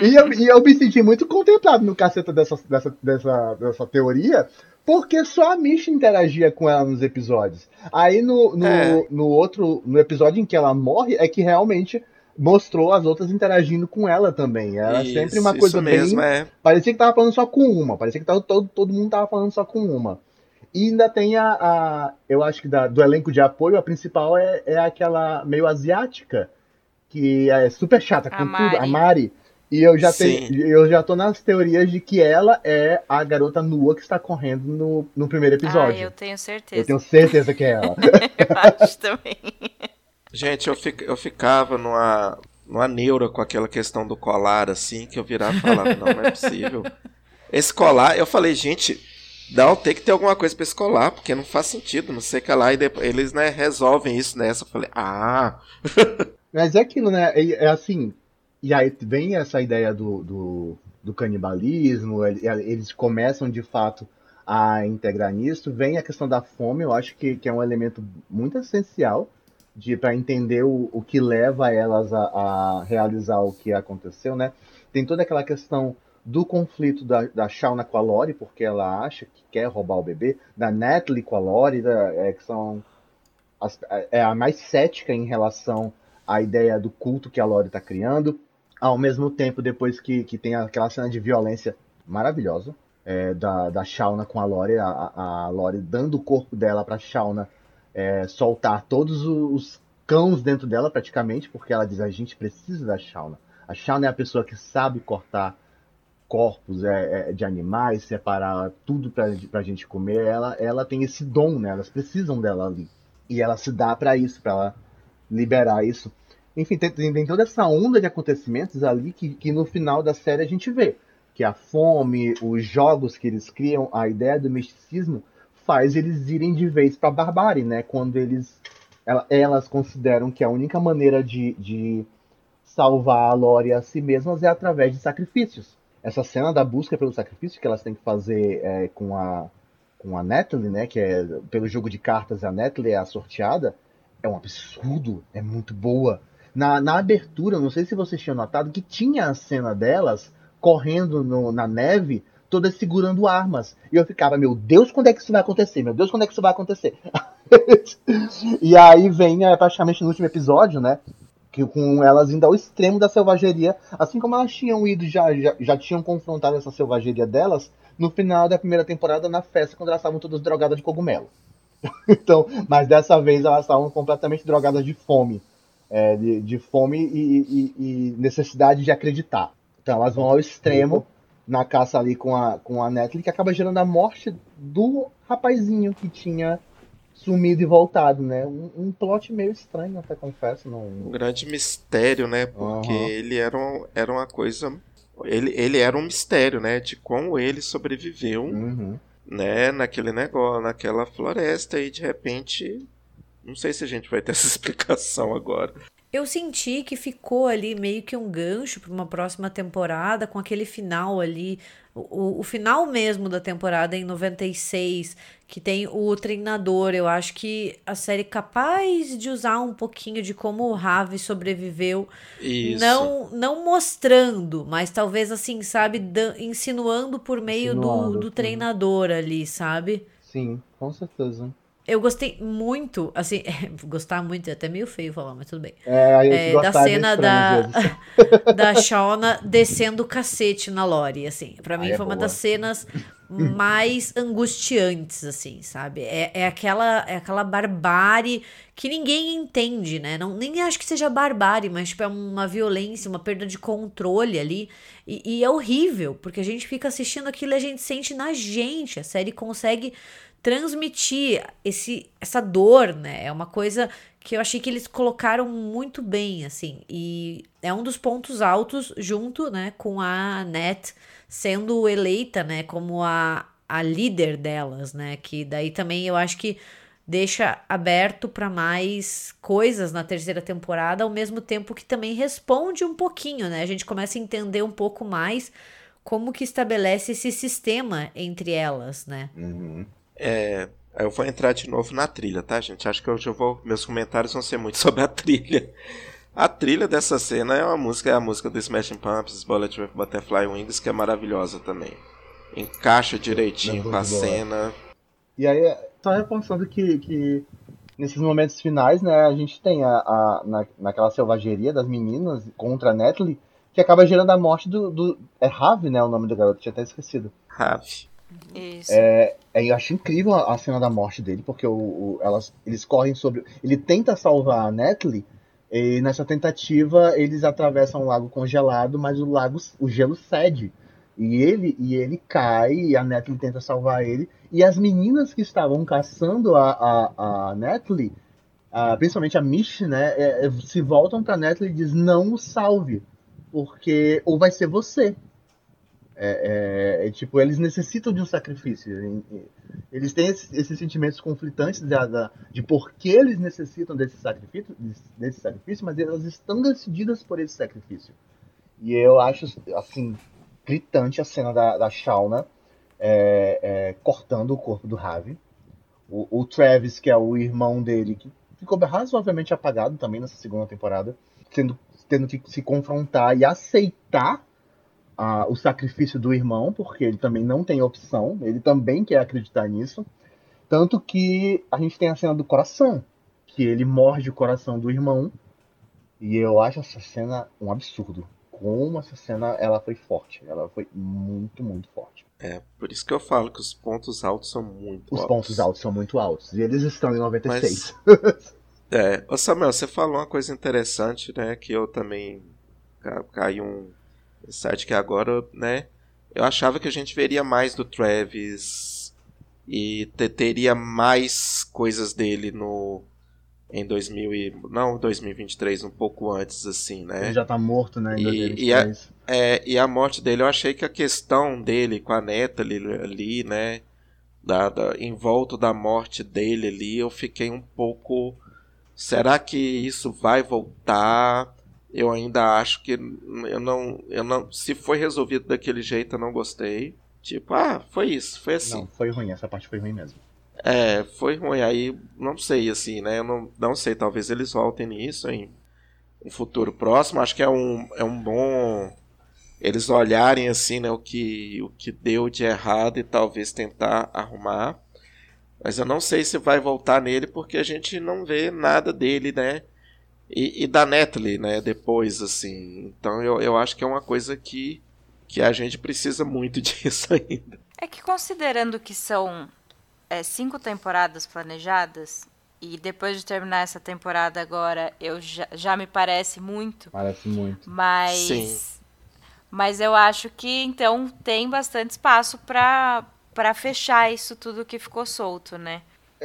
e, eu, e, eu, me senti muito contemplado no caceta dessa, dessa, dessa, dessa teoria, porque só a Misha interagia com ela nos episódios. Aí no, no, é. no outro, no episódio em que ela morre, é que realmente mostrou as outras interagindo com ela também. Era isso, sempre uma coisa mesmo, bem. É. Parecia que tava falando só com uma, parecia que tava, todo, todo mundo tava falando só com uma. E ainda tem a. a eu acho que da, do elenco de apoio, a principal é, é aquela meio asiática que é super chata com a tudo, a Mari. E eu já, tenho, eu já tô nas teorias de que ela é a garota nua que está correndo no, no primeiro episódio. Ah, eu tenho certeza. Eu tenho certeza que é ela. <laughs> eu acho também. Gente, eu, fic, eu ficava numa, numa neura com aquela questão do colar, assim, que eu virava e falava, não, não é possível. Esse colar, eu falei, gente, não, tem que ter alguma coisa pra esse colar, porque não faz sentido, não sei o que lá. E depois, eles, né, resolvem isso nessa. Eu falei, ah... <laughs> Mas é aquilo, né? É, é, assim. E aí vem essa ideia do, do, do canibalismo, eles começam de fato a integrar nisso. Vem a questão da fome, eu acho que, que é um elemento muito essencial para entender o, o que leva elas a, a, realizar o que aconteceu, né? Tem toda aquela questão do conflito da, da Shauna com a Lori, porque ela acha que quer roubar o bebê, da Natalie com a Lori, da, é, que são as, é a mais cética em relação a ideia do culto que a Lori está criando. Ao mesmo tempo, depois que, que tem aquela cena de violência maravilhosa é, da, da Shauna com a Lori, a, a dando o corpo dela para Shauna é, soltar todos os cães dentro dela, praticamente, porque ela diz: a gente precisa da Shauna. A Shauna é a pessoa que sabe cortar corpos é, é, de animais, separar tudo para a gente comer. Ela, ela tem esse dom, né? Elas precisam dela ali. E ela se dá para isso, para ela liberar isso. Enfim, tem, tem, toda essa onda de acontecimentos ali que, que no final da série a gente vê. Que a fome, os jogos que eles criam, a ideia do misticismo faz eles irem de vez para a barbárie, né? Quando eles elas consideram que a única maneira de, de salvar a Lore a si mesmas é através de sacrifícios. Essa cena da busca pelo sacrifício que elas têm que fazer é, com a com a Natalie, né, que é pelo jogo de cartas a Natalie é a sorteada, é um absurdo, é muito boa. Na, na abertura, não sei se vocês tinham notado que tinha a cena delas correndo no, na neve, todas segurando armas. E eu ficava, meu Deus, quando é que isso vai acontecer? Meu Deus, quando é que isso vai acontecer? <laughs> e aí vem é, praticamente no último episódio, né? Que com elas indo ao extremo da selvageria, assim como elas tinham ido, já, já, já tinham confrontado essa selvageria delas no final da primeira temporada na festa, quando elas estavam todas drogadas de cogumelo. <laughs> então, mas dessa vez elas estavam completamente drogadas de fome. É, de, de, fome e, e, e, necessidade de acreditar. Então elas vão ao extremo na caça ali com a, com a Natalie, que acaba gerando a morte do rapazinho que tinha sumido e voltado, né? Um, um plot meio estranho, até confesso. Não... Um grande mistério, né? Porque uhum. ele era, um, era uma coisa. Ele, ele era um mistério, né? De como ele sobreviveu, uhum. Né? Naquele negócio, naquela floresta e de repente. Não sei se a gente vai ter essa <laughs> explicação agora. Eu senti que ficou ali meio que um gancho para uma próxima temporada, com aquele final ali, o, o final mesmo da temporada em 96, que tem o treinador. Eu acho que a série é capaz de usar um pouquinho de como o Ravi sobreviveu. Isso. Não, não mostrando, mas talvez assim, sabe, insinuando por meio do, do treinador ali, sabe? Sim, com certeza. Eu gostei muito, assim, <laughs> gostar muito é até meio feio falar, mas tudo bem. É, é da cena da, <laughs> da Shauna descendo o cacete na Lori, assim. Pra mim Ai, foi é uma das cenas mais angustiantes, assim, sabe? É, é, aquela, é aquela barbárie que ninguém entende, né? Não, nem acho que seja barbárie, mas tipo, é uma violência, uma perda de controle ali. E, e é horrível, porque a gente fica assistindo aquilo e a gente sente na gente. A série consegue transmitir esse, essa dor, né? É uma coisa que eu achei que eles colocaram muito bem, assim. E é um dos pontos altos, junto, né, com a Net sendo eleita, né, como a, a líder delas, né? Que daí também eu acho que deixa aberto para mais coisas na terceira temporada, ao mesmo tempo que também responde um pouquinho, né? A gente começa a entender um pouco mais como que estabelece esse sistema entre elas, né? Uhum. É, eu vou entrar de novo na trilha, tá, gente? Acho que hoje eu vou. Meus comentários vão ser muito <laughs> sobre a trilha. A trilha dessa cena é uma música, é a música do Smashing Pumpkins, Bullet with Butterfly Wings, que é maravilhosa também. Encaixa direitinho é com a cena. E aí, só reforçando que, que nesses momentos finais, né, a gente tem a, a na, naquela selvageria das meninas contra a Natalie, que acaba gerando a morte do. do é Ravi, né? O nome do garoto, tinha até esquecido. Ravi. Isso. É, é, eu acho incrível a, cena da morte dele, porque o, o, elas, eles correm sobre. Ele tenta salvar a Natalie, e nessa tentativa eles atravessam um lago congelado, mas o lago, o gelo cede. E ele, e ele cai, e a Natalie tenta salvar ele. E as meninas que estavam caçando a, a, a Natalie, a, principalmente a Mish, né, é, é se voltam pra Natalie e diz não o salve, porque ou vai ser você. É, é, é, tipo, eles necessitam de um sacrifício. Eles têm esses, esses sentimentos conflitantes de, por que eles necessitam desse sacrifício, desse sacrifício, mas elas estão decididas por esse sacrifício. E eu acho, assim, gritante a cena da, da Shauna é, é, cortando o corpo do Ravi. O, o, Travis, que é o irmão dele, que ficou razoavelmente apagado também nessa segunda temporada, tendo, tendo que se confrontar e aceitar a, o sacrifício do irmão, porque ele também não tem opção, ele também quer acreditar nisso. Tanto que a gente tem a cena do coração, que ele morde o coração do irmão. E eu acho essa cena um absurdo. Como essa cena ela foi forte. Ela foi muito, muito forte. É, por isso que eu falo que os pontos altos são muito os altos. Os pontos altos são muito altos. E eles estão em 96. Mas, é, ô Samuel, você falou uma coisa interessante, né? Que eu também caí um, site que agora, né? Eu achava que a gente veria mais do Travis e teria mais coisas dele no em 2000 e, não 2023 um pouco antes assim né ele já tá morto né em e, e, a, é, e a morte dele eu achei que a questão dele com a neta ali, ali né da, da, em volta da morte dele ali eu fiquei um pouco Será que isso vai voltar? Eu ainda acho que eu não, eu não, se foi resolvido daquele jeito, eu não gostei. Tipo, ah, foi isso, foi assim. Não, foi ruim, essa parte foi ruim mesmo. É, foi ruim. Aí, não sei, assim, né? Eu não, não sei, talvez eles voltem nisso em um futuro próximo. Acho que é um, é um bom eles olharem assim, né, o que, o que deu de errado e talvez tentar arrumar. Mas eu não sei se vai voltar nele porque a gente não vê nada dele, né? E, e da Natalie, né? Depois, assim. Então eu, eu acho que é uma coisa que, que a gente precisa muito <laughs> disso ainda. É que considerando que são é, cinco temporadas planejadas, e depois de terminar essa temporada agora, eu já, já me parece muito. Parece muito. Mas. Sim mas eu acho que então tem bastante espaço para para fechar isso tudo que ficou solto, né?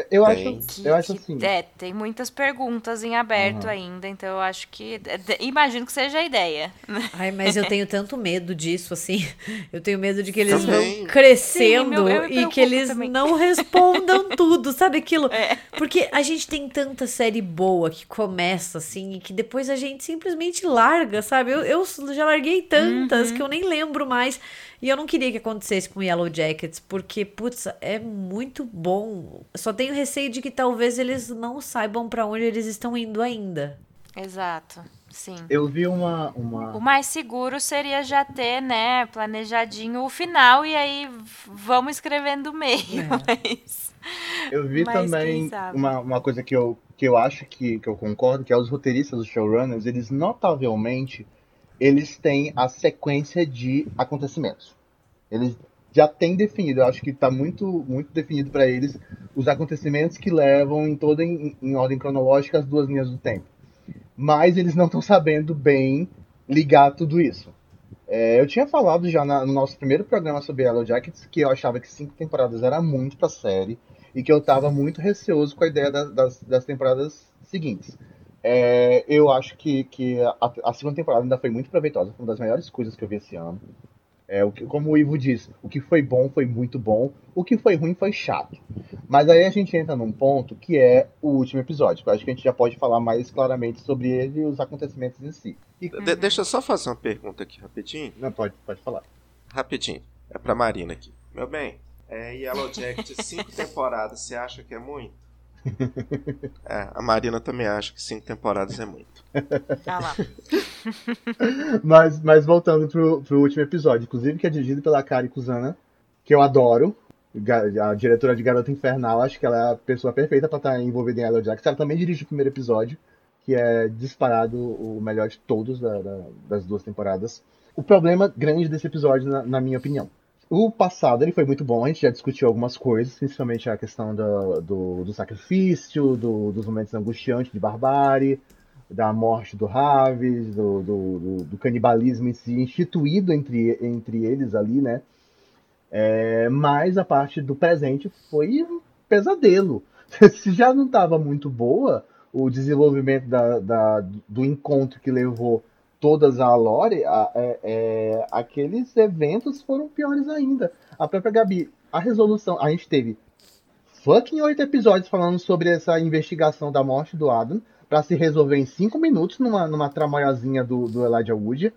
Eu acho, que, eu acho assim. É, tem muitas perguntas em aberto uhum. ainda, então eu acho que. imagino que seja a ideia. Ai, mas eu tenho tanto medo disso, assim. <laughs> Eu tenho medo de que eles também. vão crescendo Sim, meu, e que eles também. não respondam <laughs> tudo, sabe aquilo? É. Porque a gente tem tanta série boa que começa assim e que depois a gente simplesmente larga, sabe? Eu, eu já larguei tantas uhum. que eu nem lembro mais. E eu não queria que acontecesse com Yellow Jackets, porque, putz, é muito bom. Só tenho receio de que talvez eles não saibam para onde eles estão indo ainda. Exato. Sim. Eu vi uma, uma. O mais seguro seria já ter, né, planejadinho o final e aí vamos escrevendo o meio. É. <laughs> Mas... Eu vi mas também uma, uma coisa que eu, que eu acho que, que eu concordo, que é os roteiristas, os showrunners, eles notavelmente eles têm a sequência de acontecimentos. Eles já têm definido, eu acho que está muito, muito definido para eles os acontecimentos que levam em toda em, em ordem cronológica as duas linhas do tempo. Mas eles não estão sabendo bem ligar tudo isso. É, eu tinha falado já na, no nosso primeiro programa sobre Yellow Jackets que eu achava que cinco temporadas era muito para a série e que eu estava muito receoso com a ideia da, das, das temporadas seguintes. É, eu acho que, que a, a, segunda temporada ainda foi muito proveitosa, foi uma das melhores coisas que eu vi esse ano. É, o que, como o Ivo disse, o que foi bom foi muito bom, o que foi ruim foi chato. Mas aí a gente entra num ponto que é o último episódio, que eu acho que a gente já pode falar mais claramente sobre ele e os acontecimentos em si. E... De deixa eu só fazer uma pergunta aqui rapidinho. Não, pode, pode falar. Rapidinho. É pra Marina aqui. Meu bem, é, Yellow Jacket, cinco <laughs> temporadas, você acha que é muito? <laughs> É, a Marina também acha que cinco temporadas é muito. Ah lá. <laughs> mas, mas voltando pro, pro último episódio, inclusive que é dirigido pela Kari Kusana, que eu adoro, a diretora de Garota Infernal, acho que ela é a pessoa perfeita para estar envolvida em Yellow Jackets. Ela também dirige o primeiro episódio, que é disparado o melhor de todos da, da, das duas temporadas. O problema grande desse episódio, na, na minha opinião, o passado ele foi muito bom, a gente já discutiu algumas coisas, principalmente a questão do, do, do sacrifício, do, dos momentos angustiantes de barbárie, da morte do Raves, do, do, do, canibalismo em si, instituído entre, entre eles ali, né? É, mas a parte do presente foi um pesadelo. <laughs> Se já não estava muito boa o desenvolvimento da, da, do encontro que levou todas a lore, a, é, é, aqueles eventos foram piores ainda. A própria Gabi, a resolução, a gente teve fucking oito episódios falando sobre essa investigação da morte do Adam, para se resolver em cinco minutos numa, numa tramoiazinha do, do Elijah Wood.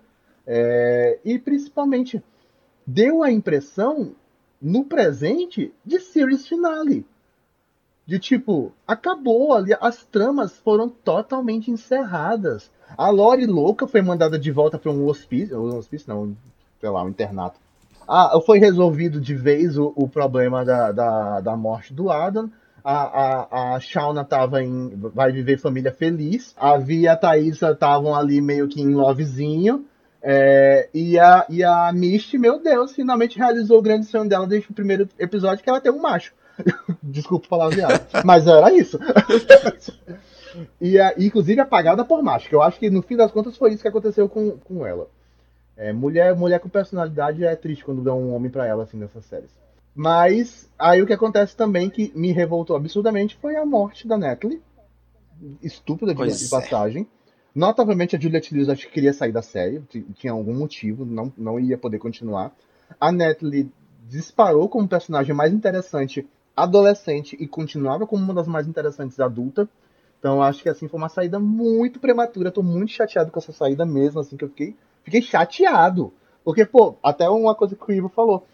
É, e principalmente, deu a impressão, no presente, de series finale. De tipo, acabou ali, as tramas foram totalmente encerradas. A Lori louca foi mandada de volta para um hospício, um hospício não, sei lá, um internato. Ah, foi resolvido de vez o, o problema da, da, da, morte do Adam. A, a, a Shauna tava em Vai Viver Família Feliz. A Via e a Thaisa estavam ali meio que em lovezinho. É, e, a, e a Misty, meu Deus, finalmente realizou o grande sonho dela desde o primeiro episódio, que ela tem um macho. <laughs> Desculpa falar viado. Mas era isso. <laughs> e, inclusive apagada por macho, que eu acho que no fim das contas foi isso que aconteceu com, com ela. É, mulher, mulher com personalidade é triste quando dá um homem para ela assim nessas séries. Mas aí o que acontece também que me revoltou absurdamente foi a morte da Natalie. Estúpida de, passagem. É. Notavelmente a Juliette Lewis acho que queria sair da série, tinha algum motivo, não, não ia poder continuar. A Natalie disparou como personagem mais interessante adolescente e continuava como uma das mais interessantes adulta. Então acho que assim foi uma saída muito prematura. Tô muito chateado com essa saída mesmo, assim, que eu fiquei, fiquei chateado. Porque, pô, até uma coisa que o Ivo falou.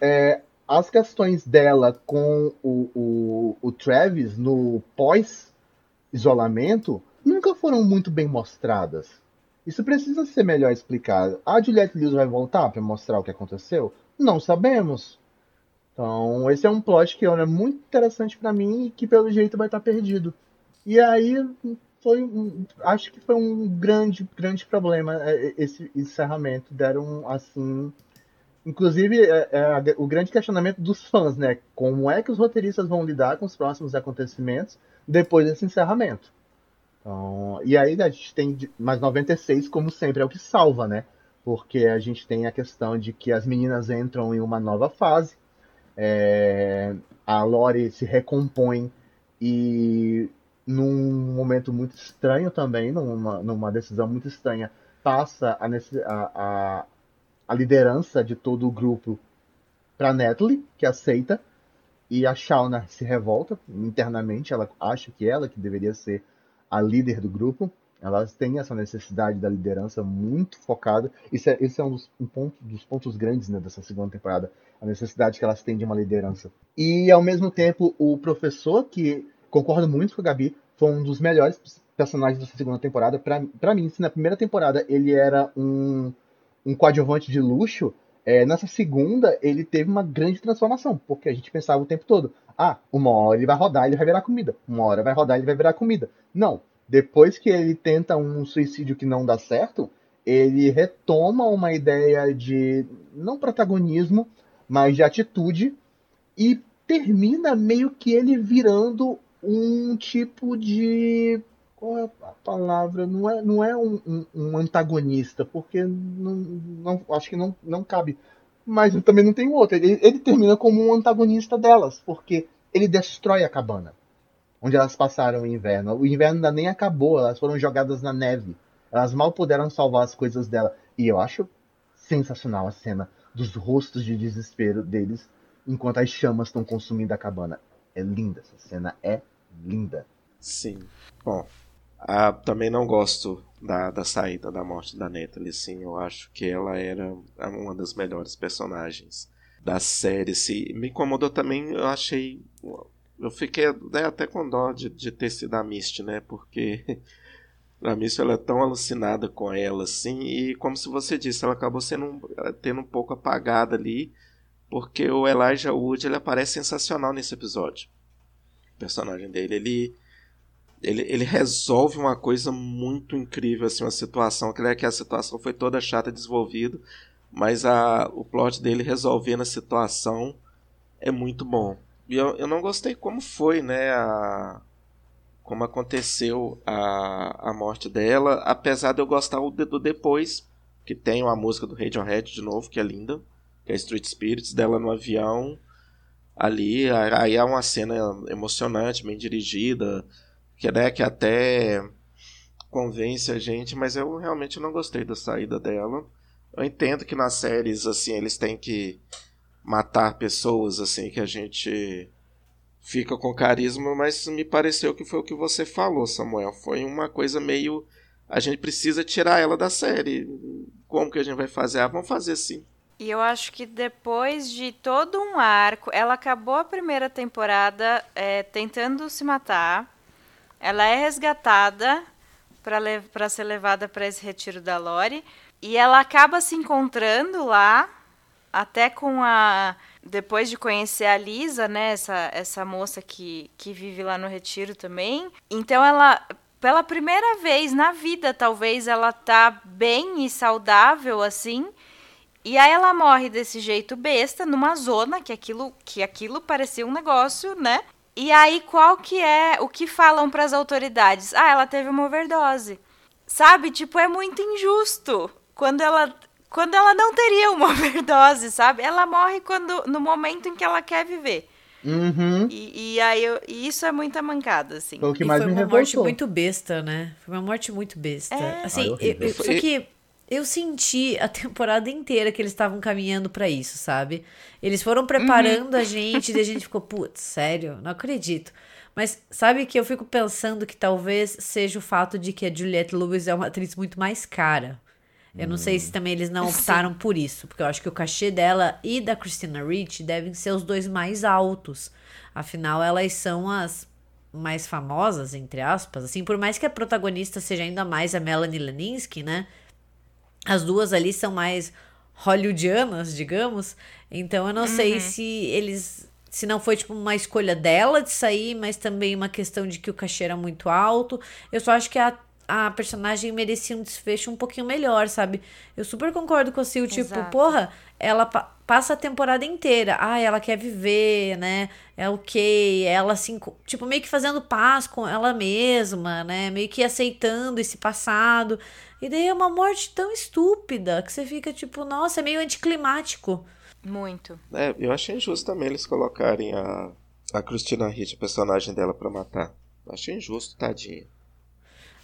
É, as questões dela com o, o, o Travis no pós-isolamento nunca foram muito bem mostradas. Isso precisa ser melhor explicado. A Juliette Lewis vai voltar para mostrar o que aconteceu? Não sabemos. Então, esse é um plot que é muito interessante para mim e que pelo jeito vai estar perdido. E aí foi acho que foi um grande grande problema é, esse encerramento. Deram assim inclusive é, é, o grande questionamento dos fãs né? Como é que os roteiristas vão lidar com os próximos acontecimentos depois desse encerramento? Então, e aí a gente tem mais 96 como sempre é o que salva né? Porque a gente tem a questão de que as meninas entram em uma nova fase é, a Lori se recompõe e num momento muito estranho também, numa, numa decisão muito estranha, passa a, a, a liderança de todo o grupo para Natalie, que aceita, e a Shauna se revolta internamente, ela acha que ela que deveria ser a líder do grupo, elas têm essa necessidade da liderança muito focada. Isso é, esse é um dos, um ponto, dos pontos grandes né, dessa segunda temporada, a necessidade que elas têm de uma liderança. E ao mesmo tempo, o professor, que concordo muito com a Gabi, foi um dos melhores personagens dessa segunda temporada. para mim, se na primeira temporada ele era um, um coadjuvante de luxo, é, nessa segunda ele teve uma grande transformação, porque a gente pensava o tempo todo: ah, uma hora ele vai rodar ele vai virar comida, uma hora vai rodar ele vai virar comida. Não, depois que ele tenta um suicídio que não dá certo, ele retoma uma ideia de não protagonismo, mas de atitude e termina meio que ele virando um tipo de. Qual é a palavra? Não é, não é um, um, um antagonista, porque não, não, acho que não, não cabe. Mas também não tenho outro. Ele, ele termina como um antagonista delas, porque ele destrói a cabana onde elas passaram o inverno. O inverno ainda nem acabou, elas foram jogadas na neve. Elas mal puderam salvar as coisas dela. E eu acho sensacional a cena dos rostos de desespero deles enquanto as chamas estão consumindo a cabana. É linda, essa cena é linda. Sim. Bom, ah, também não gosto da, da saída da morte da Natalie, sim. Eu acho que ela era uma das melhores personagens da série. Se me incomodou também, eu achei. Eu fiquei né, até com dó de, de ter sido a Misty, né? Porque <laughs> a Misty ela é tão alucinada com ela, assim. E como se você disse, ela acabou sendo tendo um pouco apagada ali. Porque o Elijah Wood ele aparece sensacional nesse episódio personagem dele, ele, ele, ele resolve uma coisa muito incrível, assim, uma situação, que, é que a situação foi toda chata desenvolvida, mas a, o plot dele resolvendo a situação é muito bom. Eu, eu não gostei como foi, né, a, como aconteceu a, a morte dela, apesar de eu gostar do, do depois, que tem uma música do Radiohead de novo, que é linda, que é Street Spirits, dela no avião, ali. Aí é uma cena emocionante, bem dirigida, que, né, que até convence a gente, mas eu realmente não gostei da saída dela. Eu entendo que nas séries, assim, eles têm que matar pessoas, assim, que a gente fica com carisma, mas me pareceu que foi o que você falou, Samuel. Foi uma coisa meio. A gente precisa tirar ela da série. Como que a gente vai fazer? Ah, vamos fazer assim. E eu acho que depois de todo um arco, ela acabou a primeira temporada é, tentando se matar. Ela é resgatada para ser levada para esse retiro da Lori. E ela acaba se encontrando lá, até com a. Depois de conhecer a Lisa, né? Essa, essa moça que, que vive lá no retiro também. Então ela. Pela primeira vez na vida, talvez ela tá bem e saudável assim e aí ela morre desse jeito besta, numa zona que aquilo, que aquilo parecia um negócio, né? E aí qual que é o que falam para as autoridades? Ah, ela teve uma overdose. Sabe? Tipo, é muito injusto quando ela quando ela não teria uma <laughs> overdose, sabe? Ela morre quando no momento em que ela quer viver. Uhum. E, e, aí eu, e isso é muita mancada, assim. Foi o que mais foi me uma revoltou. morte muito besta, né? Foi uma morte muito besta. É. Assim, Ai, eu, eu, só que eu senti a temporada inteira que eles estavam caminhando para isso, sabe? Eles foram preparando uhum. a gente e a gente ficou, putz, sério? Não acredito. Mas sabe que eu fico pensando que talvez seja o fato de que a Juliette Lewis é uma atriz muito mais cara. Eu não sei se também eles não optaram por isso, porque eu acho que o cachê dela e da Christina Ricci devem ser os dois mais altos. Afinal, elas são as mais famosas, entre aspas, assim, por mais que a protagonista seja ainda mais a Melanie Leninsky, né? As duas ali são mais hollywoodianas, digamos. Então eu não uhum. sei se eles se não foi tipo uma escolha dela de sair, mas também uma questão de que o cachê era muito alto. Eu só acho que a a personagem merecia um desfecho um pouquinho melhor, sabe? Eu super concordo com a Sil, tipo, porra, ela pa passa a temporada inteira. Ah, ela quer viver, né? É ok. Ela assim, tipo, meio que fazendo paz com ela mesma, né? Meio que aceitando esse passado. E daí é uma morte tão estúpida que você fica tipo, nossa, é meio anticlimático. Muito. É, eu achei injusto também eles colocarem a, a Christina Ricci, a personagem dela, pra matar. Achei injusto, tadinha.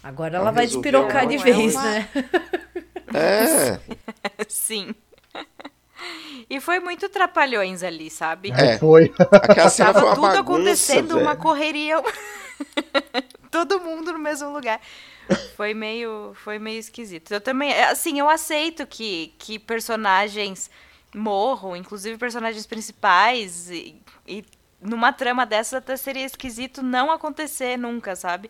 Agora ela, vai despirocar de é vez, uma... né? É. <laughs> Sim. E foi muito trapalhões ali, sabe? É, foi. Aquela cena Tava foi uma tudo bagunça, acontecendo, velho. uma correria. <laughs> Todo mundo no mesmo lugar. Foi meio, foi meio esquisito. Eu também, assim, eu aceito que, que personagens morram, inclusive personagens principais, e, e numa trama dessa até seria esquisito não acontecer nunca, sabe?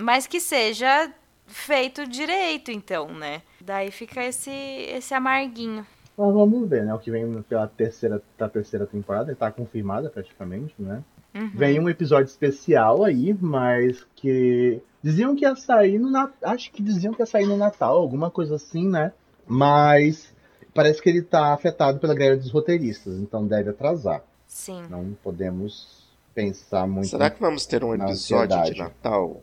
Mas que seja feito direito, então, né? Daí fica esse, esse amarguinho. Mas vamos ver, né? O que vem pela terceira, da terceira temporada, está confirmada praticamente, né? Uhum. Vem um episódio especial aí, mas que diziam que ia sair no Natal. Acho que diziam que ia sair no Natal, alguma coisa assim, né? Mas parece que ele tá afetado pela greve dos roteiristas, então deve atrasar. Sim. Não podemos pensar muito. Será que vamos ter um episódio de Natal?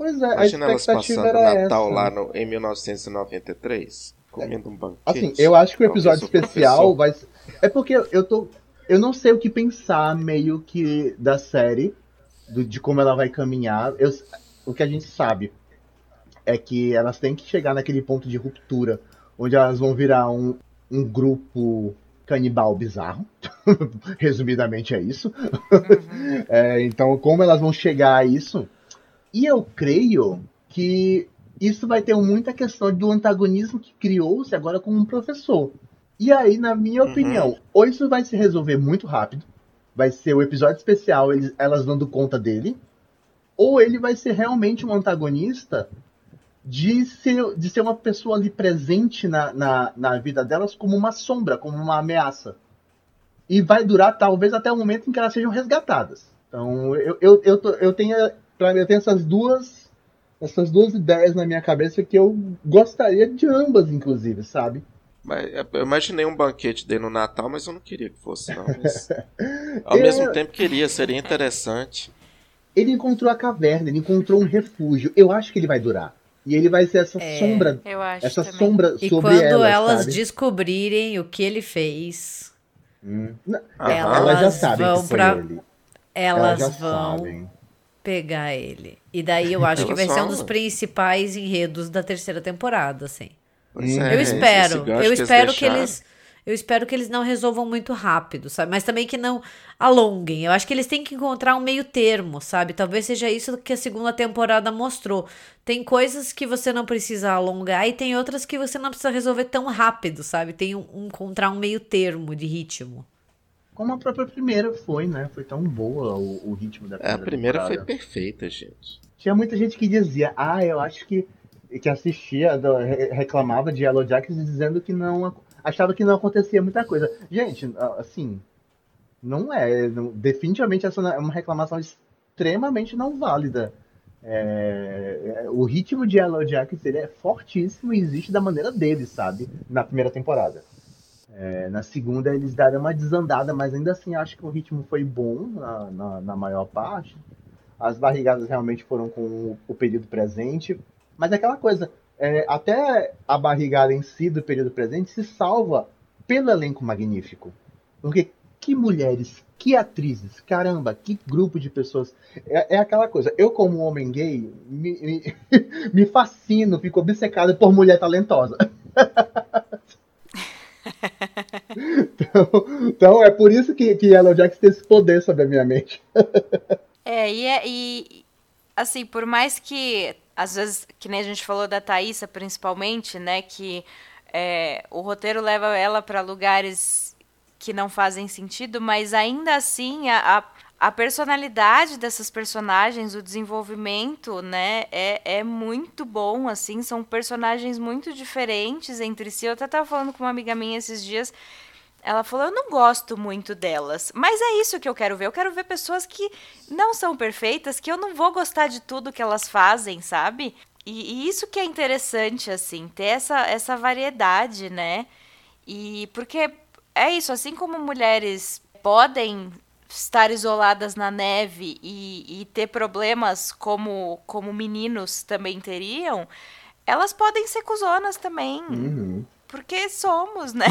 Pois é, Imagina a elas passando o Natal essa. lá no, em 1993, comendo um banquete. Assim, eu acho que o episódio especial vai É porque eu tô. Eu não sei o que pensar meio que da série, do, de como ela vai caminhar. Eu, o que a gente sabe é que elas têm que chegar naquele ponto de ruptura, onde elas vão virar um, um grupo canibal bizarro. <laughs> Resumidamente é isso. Uhum. <laughs> é, então, como elas vão chegar a isso? E eu creio que isso vai ter muita questão do antagonismo que criou-se agora com um professor. E aí, na minha uhum. opinião, ou isso vai se resolver muito rápido, vai ser o episódio especial, eles, elas dando conta dele, ou ele vai ser realmente um antagonista de ser, de ser uma pessoa ali presente na, na, na vida delas como uma sombra, como uma ameaça. E vai durar talvez até o momento em que elas sejam resgatadas. Então, eu, eu, eu, tô, eu tenho para mim, eu tenho essas duas essas duas ideias na minha cabeça que eu gostaria de ambas, inclusive, sabe? Mas é, eu imaginei um banquete dele no Natal, mas eu não queria que fosse, não. <laughs> Mas, ao é... mesmo tempo queria, seria interessante. Ele encontrou a caverna, ele encontrou um refúgio. Eu acho que ele vai durar. E ele vai ser essa é, sombra. essa também. sombra e sobre quando elas, elas sabe? descobrirem o que ele fez, hum. elas, elas já sabem vão que foi pra... ele. Elas, elas vão sabem pegar ele. E daí eu acho que vai ser um dos principais enredos da terceira temporada, assim. É, eu espero. Eu espero que eles eu espero que eles não resolvam muito rápido, sabe? Mas também que não alonguem. Eu acho que eles têm que encontrar um meio termo, sabe? Talvez seja isso que a segunda temporada mostrou. Tem coisas que você não precisa alongar e tem outras que você não precisa resolver tão rápido, sabe? Tem um, encontrar um meio termo de ritmo. Como a própria primeira foi, né? Foi tão boa o, o ritmo da primeira. É, a primeira temporada. foi perfeita, gente. Tinha muita gente que dizia, ah, eu acho que. que assistia, reclamava de Yellow Jackets dizendo que não. achava que não acontecia muita coisa. Gente, assim. Não é. Não, definitivamente essa é uma reclamação extremamente não válida. É, o ritmo de Yellow Jackets ele é fortíssimo e existe da maneira dele, sabe? Na primeira temporada. É, na segunda eles deram uma desandada, mas ainda assim acho que o ritmo foi bom na, na, na maior parte. As barrigadas realmente foram com o, o período presente. Mas é aquela coisa, é, até a barrigada em si do período presente se salva pelo elenco magnífico. Porque que mulheres, que atrizes, caramba, que grupo de pessoas. É, é aquela coisa, eu como homem gay, me, me, <laughs> me fascino, fico obcecado por mulher talentosa. <laughs> <laughs> então, é por isso que, que Yellow Jackson tem esse poder sobre a minha mente. É, e, é, e assim, por mais que, às vezes, que nem a gente falou da Thaísa, principalmente, né, que é, o roteiro leva ela para lugares que não fazem sentido, mas ainda assim a, a, a, personalidade dessas personagens, o desenvolvimento, né, é, é muito bom, assim, são personagens muito diferentes entre si. Eu até estava falando com uma amiga minha esses dias ela falou: Eu não gosto muito delas. Mas é isso que eu quero ver. Eu quero ver pessoas que não são perfeitas, que eu não vou gostar de tudo que elas fazem, sabe? E, e isso que é interessante, assim, ter essa, essa variedade, né? E porque é isso, assim como mulheres podem estar isoladas na neve e, e ter problemas como, como meninos também teriam, elas podem ser cuzonas também. Uhum porque somos, né?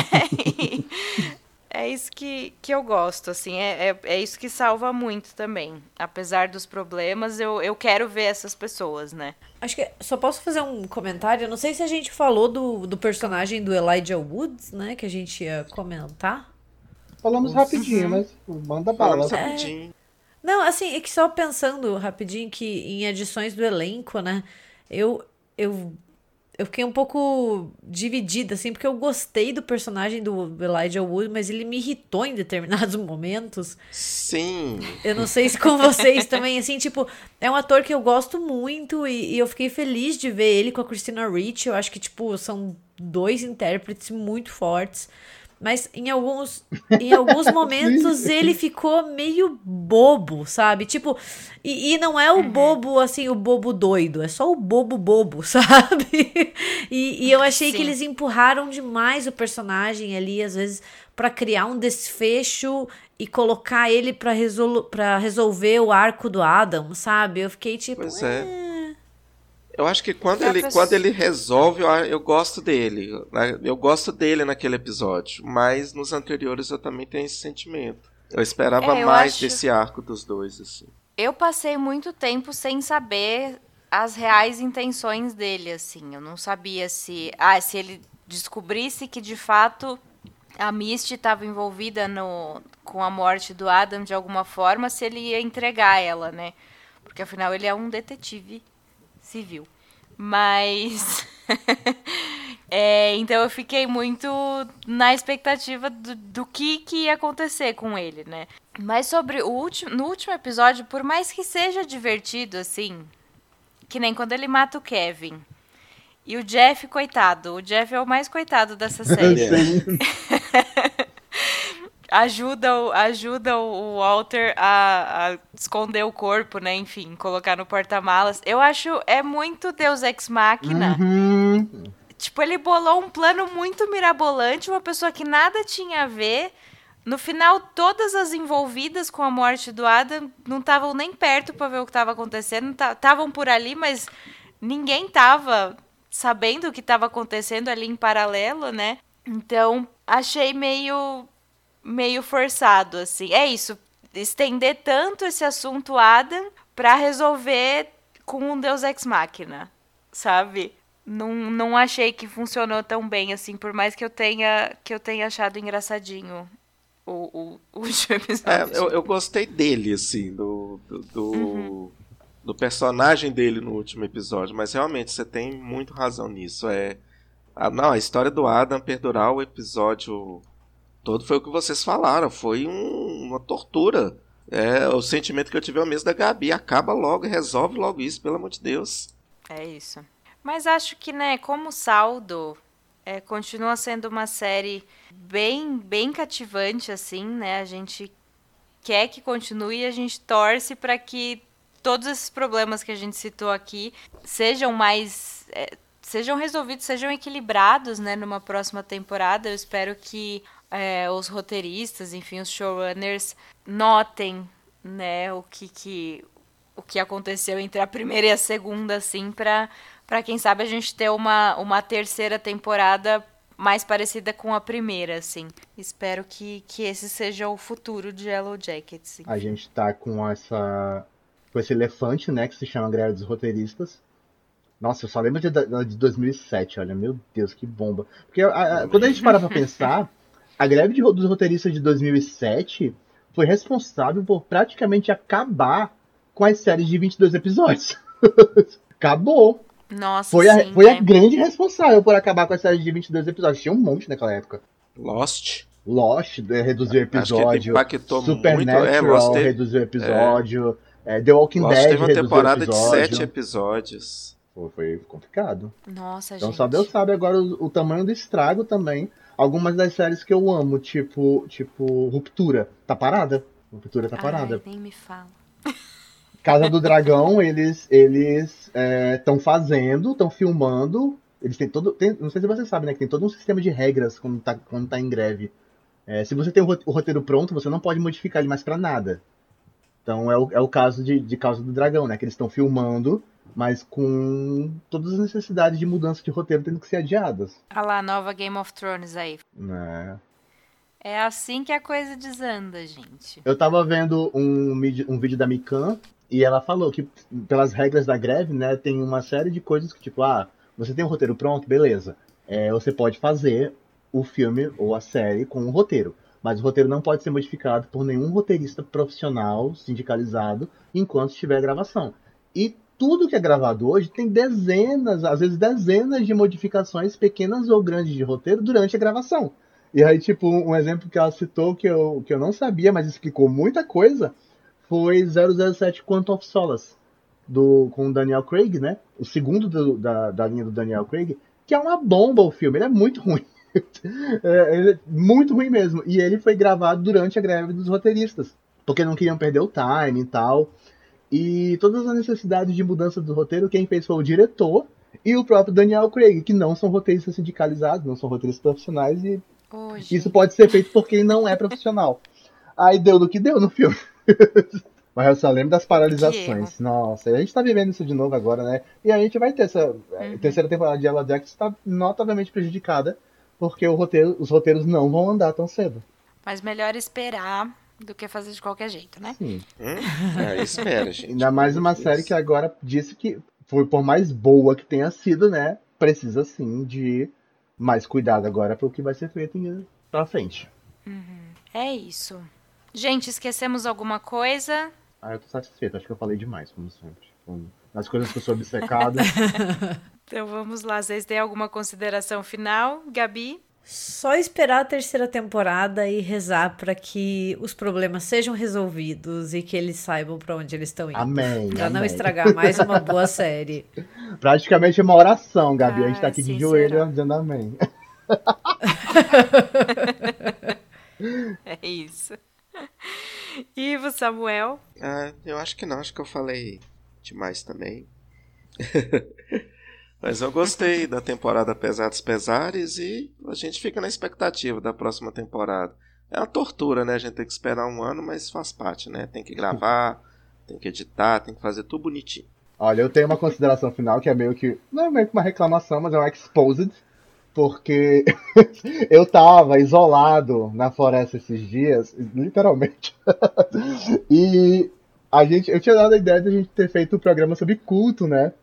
<laughs> é isso que, que eu gosto, assim, é, é, é, isso que salva muito também. Apesar dos problemas, eu, eu quero ver essas pessoas, né? Acho que só posso fazer um comentário. Eu não sei se a gente falou do, do personagem do Elijah Woods, né? Que a gente ia comentar. Falamos rapidinho, uhum. mas manda bala. Falamos rapidinho. É... Não, assim, é que só pensando rapidinho que em edições do elenco, né? Eu, eu eu fiquei um pouco dividida, assim, porque eu gostei do personagem do Elijah Wood, mas ele me irritou em determinados <laughs> momentos. Sim. Eu não sei se com vocês também, assim, tipo, é um ator que eu gosto muito e, e eu fiquei feliz de ver ele com a Christina Ricci. Eu acho que, tipo, são dois intérpretes muito fortes. Mas em alguns, em alguns <laughs> momentos ele ficou meio bobo, sabe? Tipo, e, e não é o bobo, assim, o bobo doido, é só o bobo bobo, <laughs> sabe? E, e eu achei Sim. que eles empurraram demais o personagem ali, às vezes, para criar um desfecho e colocar ele para resol resolver o arco do Adam, sabe? Eu fiquei tipo. Pois é. é eu acho que quando, ele, quando ele resolve, eu, eu gosto dele. Né? Eu gosto dele naquele episódio. Mas nos anteriores eu também tenho esse sentimento. Eu esperava é, eu mais acho... desse arco dos dois, assim. Eu passei muito tempo sem saber as reais intenções dele, assim. Eu não sabia se. Ah, se ele descobrisse que de fato a Misty estava envolvida no, com a morte do Adam de alguma forma, se ele ia entregar ela, né? Porque afinal ele é um detetive civil. Mas. <laughs> é, então eu fiquei muito na expectativa do, do que, que ia acontecer com ele, né? Mas sobre o último. No último episódio, por mais que seja divertido, assim. Que nem quando ele mata o Kevin. E o Jeff, coitado. O Jeff é o mais coitado dessa <laughs> série. <laughs> ajuda, ajuda o Walter a, a, esconder o corpo, né? Enfim, colocar no porta-malas. Eu acho é muito Deus Ex Machina. Uhum. Tipo, ele bolou um plano muito mirabolante, uma pessoa que nada tinha a ver. No final, todas as envolvidas com a morte do Adam não estavam nem perto para ver o que estava acontecendo. Estavam por ali, mas ninguém estava sabendo o que estava acontecendo ali em paralelo, né? Então, achei meio meio forçado, assim. É isso, estender tanto esse assunto Adam para resolver com um Deus Ex Machina, sabe? Não, não achei que funcionou tão bem assim, por mais que eu tenha que eu tenha achado engraçadinho o, o, o <laughs> último episódio. É, eu, eu gostei dele, assim, do, do, do, uhum. do, personagem dele no último episódio, mas realmente você tem muito razão nisso. É, a, não, a história do Adam perdurar o episódio todo foi o que vocês falaram, foi um, uma tortura. É, o sentimento que eu tive é o mesmo da Gabi. Acaba logo, resolve logo isso, pelo amor de Deus. É isso. Mas acho que, né, como saldo, é, continua sendo uma série bem, bem cativante, assim, né? A gente quer que continue e a gente torce para que todos esses problemas que a gente citou aqui sejam mais. É, sejam resolvidos, sejam equilibrados, né, numa próxima temporada. Eu espero que é, os roteiristas, enfim, os showrunners notem, né, o que, que o que aconteceu entre a primeira e a segunda, assim, para para quem sabe a gente ter uma, uma terceira temporada mais parecida com a primeira, assim. Espero que, que esse seja o futuro de Yellow Jackets. A gente tá com essa com esse elefante, né, que se chama Greve dos Roteiristas. Nossa, eu só lembro de, de 2007, olha, meu Deus, que bomba. Porque a, a, quando a gente para pra <laughs> pensar, a greve de, dos roteiristas de 2007 foi responsável por praticamente acabar com as séries de 22 episódios. <laughs> Acabou. Nossa, Foi, a, sim, foi a né? grande responsável por acabar com as séries de 22 episódios. Tinha um monte naquela época. Lost. Lost eh, reduziu o Acho que episódio. impactou muito. É, Supernatural Lost reduziu o episódio. eh, The Walking Lost Dead teve uma temporada de episódio. sete episódios. Foi, foi complicado. Nossa, Então gente. só Deus sabe agora o, o tamanho do estrago também. Algumas das séries que eu amo, tipo, tipo Ruptura, tá parada. Ruptura tá parada. Ai, nem me fala. <laughs> Casa do Dragão, eles eles estão fazendo, estão filmando. Eles têm todo. tem- não sei se você sabe, né? Que tem todo um sistema de regras quando tá, quando tá em greve. É, se você tem o ro- o roteiro pronto, você não pode modificar ele mais pra nada. Então é o, é o caso de, de Casa do Dragão, né? Que eles estão filmando, mas com todas as necessidades de mudança de roteiro tendo que ser adiadas. Olha lá, nova Game of Thrones aí. Né? É assim que a coisa desanda, gente. Eu tava vendo um, um vídeo da Mikan e ela falou que, pelas regras da greve, né, tem uma série de coisas que, tipo, ah, você tem um roteiro pronto, beleza. É, você pode fazer o filme ou a série com um roteiro. Mas o roteiro não pode ser modificado por nenhum roteirista profissional, sindicalizado, enquanto estiver a gravação. E tudo que é gravado hoje tem dezenas, às vezes dezenas de modificações, pequenas ou grandes, de roteiro durante a gravação. E aí, tipo, um exemplo que ela citou que eu, que eu não sabia, mas explicou muita coisa, foi 007 Quantum of Solace, do, com o Daniel Craig, né? O segundo do- da, da linha do Daniel Craig, que é uma bomba o filme, ele é muito ruim. <laughs> É, é muito ruim mesmo. E ele foi gravado durante a greve dos roteiristas, porque não queriam perder o time e tal. E todas as necessidades de mudança do roteiro, quem fez foi o diretor e o próprio Daniel Craig, que não são roteiristas sindicalizados, não são roteiristas profissionais, e Hoje. isso pode ser feito por quem não é profissional. <laughs> Aí deu no que deu no filme. <laughs> Mas eu só lembro das paralisações. Nossa, a gente tá vivendo isso de novo agora, né? E a gente vai ter essa eh, terceira temporada de Yellow Jackets tá notavelmente prejudicada, porque roteiro, os roteiros não vão andar tão cedo. Mas melhor esperar do que fazer de qualquer jeito, né? Sim. Hum? É, espera, gente. Ainda mais uma série que agora disse que, foi por mais boa que tenha sido, né? Precisa sim de mais cuidado agora pro que vai ser feito em- pra frente. É isso. Gente, esquecemos alguma coisa? Ah, eu tô satisfeito, acho que eu falei demais, como sempre. Com- Nas coisas que eu sou obcecado. <laughs> Então vamos lá. Vocês têm alguma consideração final? Gabi? Só esperar a terceira temporada e rezar para que os problemas sejam resolvidos e que eles saibam para onde eles estão indo. Amém. Pra não estragar mais uma boa <laughs> série. Praticamente uma oração, Gabi. a gente tá Ah, aqui sim, de joelho será? dizendo amém. <laughs> É isso. Ivo, Samuel? Ah, eu acho que não, acho que eu falei demais também. <laughs> Mas eu gostei da temporada Apesar dos Pesares e a gente fica na expectativa da próxima temporada. É uma tortura, né? A gente tem que esperar um ano, mas faz parte, né? Tem que gravar, tem que editar, tem que fazer tudo bonitinho. Olha, eu tenho uma consideração final que é meio que. Não é meio que uma reclamação, mas é um exposed. Porque <laughs> eu tava isolado na floresta esses dias, literalmente. <laughs> e a gente, eu tinha dado a ideia de a gente ter feito o programa sobre culto, né?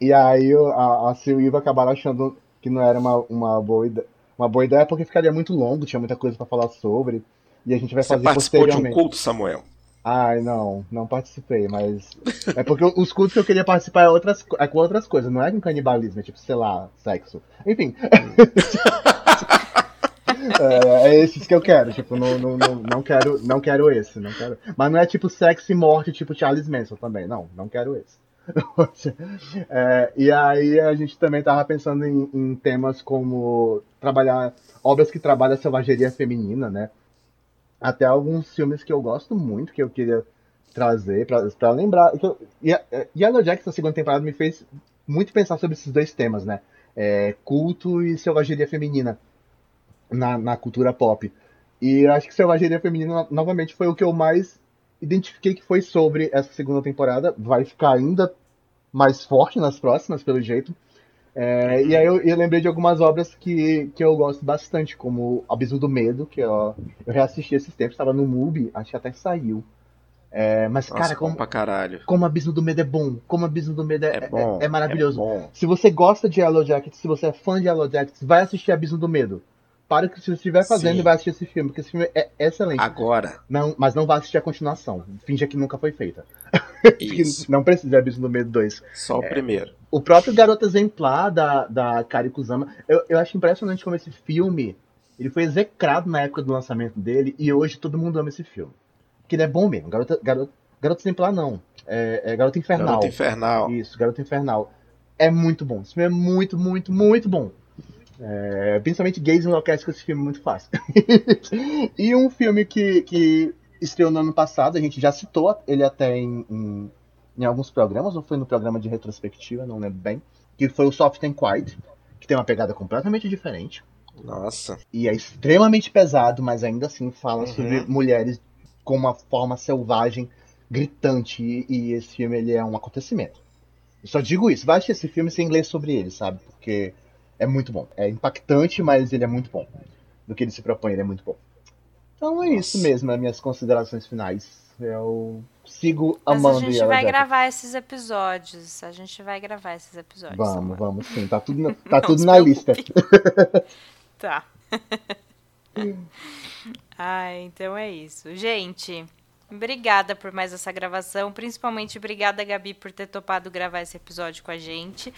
E aí a, a Sil e o Ivo acabaram achando que não era uma, uma, boa ideia, uma boa ideia, porque ficaria muito longo, tinha muita coisa pra falar sobre. E a gente vai Você fazer participou de um culto, Samuel? Ai, não, não participei, mas. É porque os cultos que eu queria participar é, outras, é com outras coisas, não é com canibalismo, é tipo, sei lá, sexo. Enfim. <laughs> é, é esses que eu quero, tipo, não, não, não, não quero, não quero esse, não quero. Mas não é tipo sexo e morte, tipo Charles Manson também, não, não quero esse. <laughs> É, e aí a gente também tava pensando em, em temas como trabalhar, obras que trabalham a selvageria feminina, né? até alguns filmes que eu gosto muito, que eu queria trazer pra lembrar. E a- Jackets, a segunda temporada, me fez muito pensar sobre esses dois temas, né? É, culto e selvageria feminina na, na cultura pop. E acho que selvageria feminina, no- novamente, foi o que eu mais identifiquei que foi sobre essa segunda temporada. Vai ficar ainda mais forte nas próximas, pelo jeito. É, e aí eu, eu lembrei de algumas obras que, que eu gosto bastante, como Abismo do Medo, que eu, eu reassisti esses tempos, estava no MUBI, acho que até saiu. É, mas, Nossa, cara, como, pra caralho. como Abismo do Medo é bom, como Abismo do Medo é, É bom. é- é maravilhoso. É. Se você gosta de Yellow Jackets, se você é fã de Yellow Jackets, vai assistir Abismo do Medo. Para que você estiver fazendo Sim. e vai assistir esse filme, porque esse filme é excelente. Agora. Não, mas não vai assistir a continuação. Finja que nunca foi feita. <laughs> Isso. não precisa Abismo do Medo 2. Só o primeiro. O próprio Garoto Exemplar da, da Kari Kusama, eu, eu acho impressionante como esse filme ele foi execrado na época do lançamento dele e hoje todo mundo ama esse filme. Porque ele é bom mesmo. Garoto, Garoto, Garoto Exemplar não. É, é Garoto Infernal. Garoto Infernal. Isso, Garoto Infernal. É muito bom. Esse filme é muito, muito, muito bom. É, principalmente gays enlouquecem com esse filme muito fácil. <laughs> e um filme que, que estreou no ano passado, a gente já citou ele até em, em, em alguns programas, ou foi no programa de retrospectiva, não lembro bem, que foi o Soft and Quiet, que tem uma pegada completamente diferente. Nossa. E é extremamente pesado, mas ainda assim fala Uhum. sobre mulheres com uma forma selvagem, gritante, e, e esse filme ele é um acontecimento. Eu só digo isso, vai assistir esse filme sem ler sobre ele, sabe? Porque é muito bom. É impactante, mas ele é muito bom. Do que ele se propõe, ele é muito bom. Então é isso Nossa. mesmo, as minhas considerações finais. Eu sigo Mas amando a gente Yellow vai Jacket. gravar esses episódios. A gente vai gravar esses episódios. Vamos, Samuel. vamos sim. Tá tudo na, <laughs> tá tudo na lista. <laughs> Tá. <laughs> ah, então é isso. Gente, obrigada por mais essa gravação. Principalmente obrigada, Gabi, por ter topado gravar esse episódio com a gente.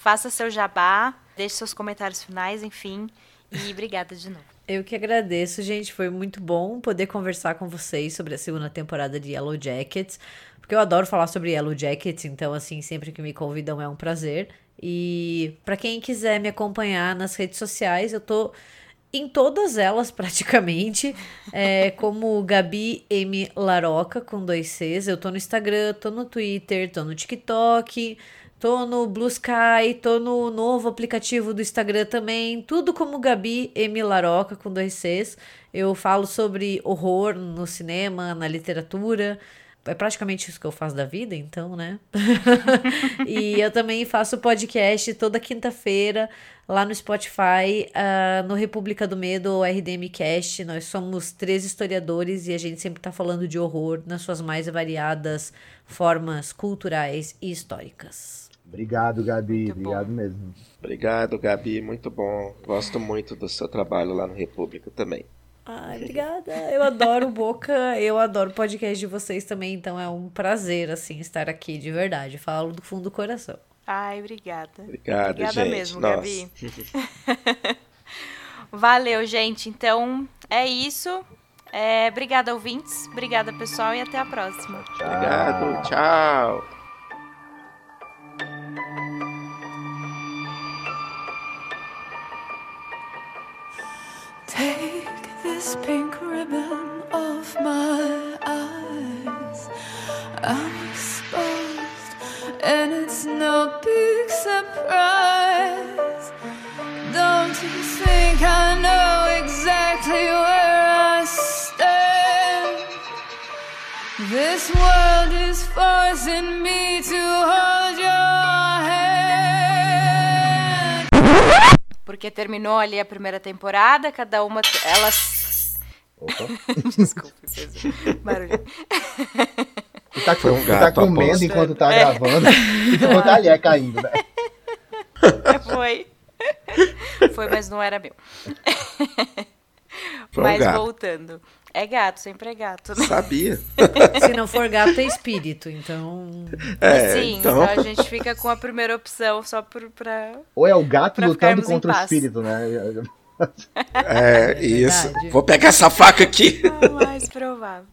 Faça seu jabá, deixe seus comentários finais, enfim. E obrigada de novo. Eu que agradeço, gente. Foi muito bom poder conversar com vocês sobre a segunda temporada de Yellow Jackets. Porque eu adoro falar sobre Yellow Jackets, então, assim, sempre que me convidam é um prazer. E para quem quiser me acompanhar nas redes sociais, eu tô em todas elas <laughs> praticamente, é, como Gabi M Laroca com dois Cs. Eu tô no Instagram, tô no Twitter, tô no TikTok, tô no Blue Sky, tô no novo aplicativo do Instagram também, tudo como Gabi M Laroca com dois Cs. Eu falo sobre horror no cinema, na literatura. É praticamente isso que eu faço da vida, então, né? <laughs> e eu também faço podcast toda quinta-feira lá no Spotify, ah, no República do Medo, ou RDM Cast. Nós somos três historiadores e a gente sempre tá falando de horror nas suas mais variadas formas culturais e históricas. Obrigado, Gabi. Muito bom. Obrigado mesmo. Obrigado, Gabi. Muito bom. Gosto muito do seu trabalho lá no República também. Ai, obrigada. Eu adoro Boca, eu adoro o podcast de vocês também, então é um prazer, assim, estar aqui, de verdade. Falo do fundo do coração. Ai, obrigada. Obrigado, Obrigada gente. mesmo, Nossa. Gabi. <laughs> Valeu, gente. Então, é isso. É, obrigada, ouvintes. Obrigada, pessoal, e até a próxima. Obrigado. Tchau. Take this pink ribbon off my eyes. I'm exposed, and it's no big surprise. Don't you think I know exactly where I stand? This world is forcing me to hold Porque terminou ali a primeira temporada, cada uma. Elas. Opa. <laughs> Desculpa, fez <laughs> barulho. Você tá, Foi um tá comendo enquanto tá É. gravando. Enquanto a <laughs> talher caindo, né? Foi. Foi, mas não era meu. Foi um mas gato. voltando. É gato, sempre é gato, né? Sabia. <laughs> Se não for gato, é espírito, então. É, Sim, então. então a gente fica com a primeira opção só por, pra. Ou é o gato lutando contra o espírito, né? É, <laughs> É isso. verdade. Vou pegar essa faca aqui. <laughs> É o mais provável.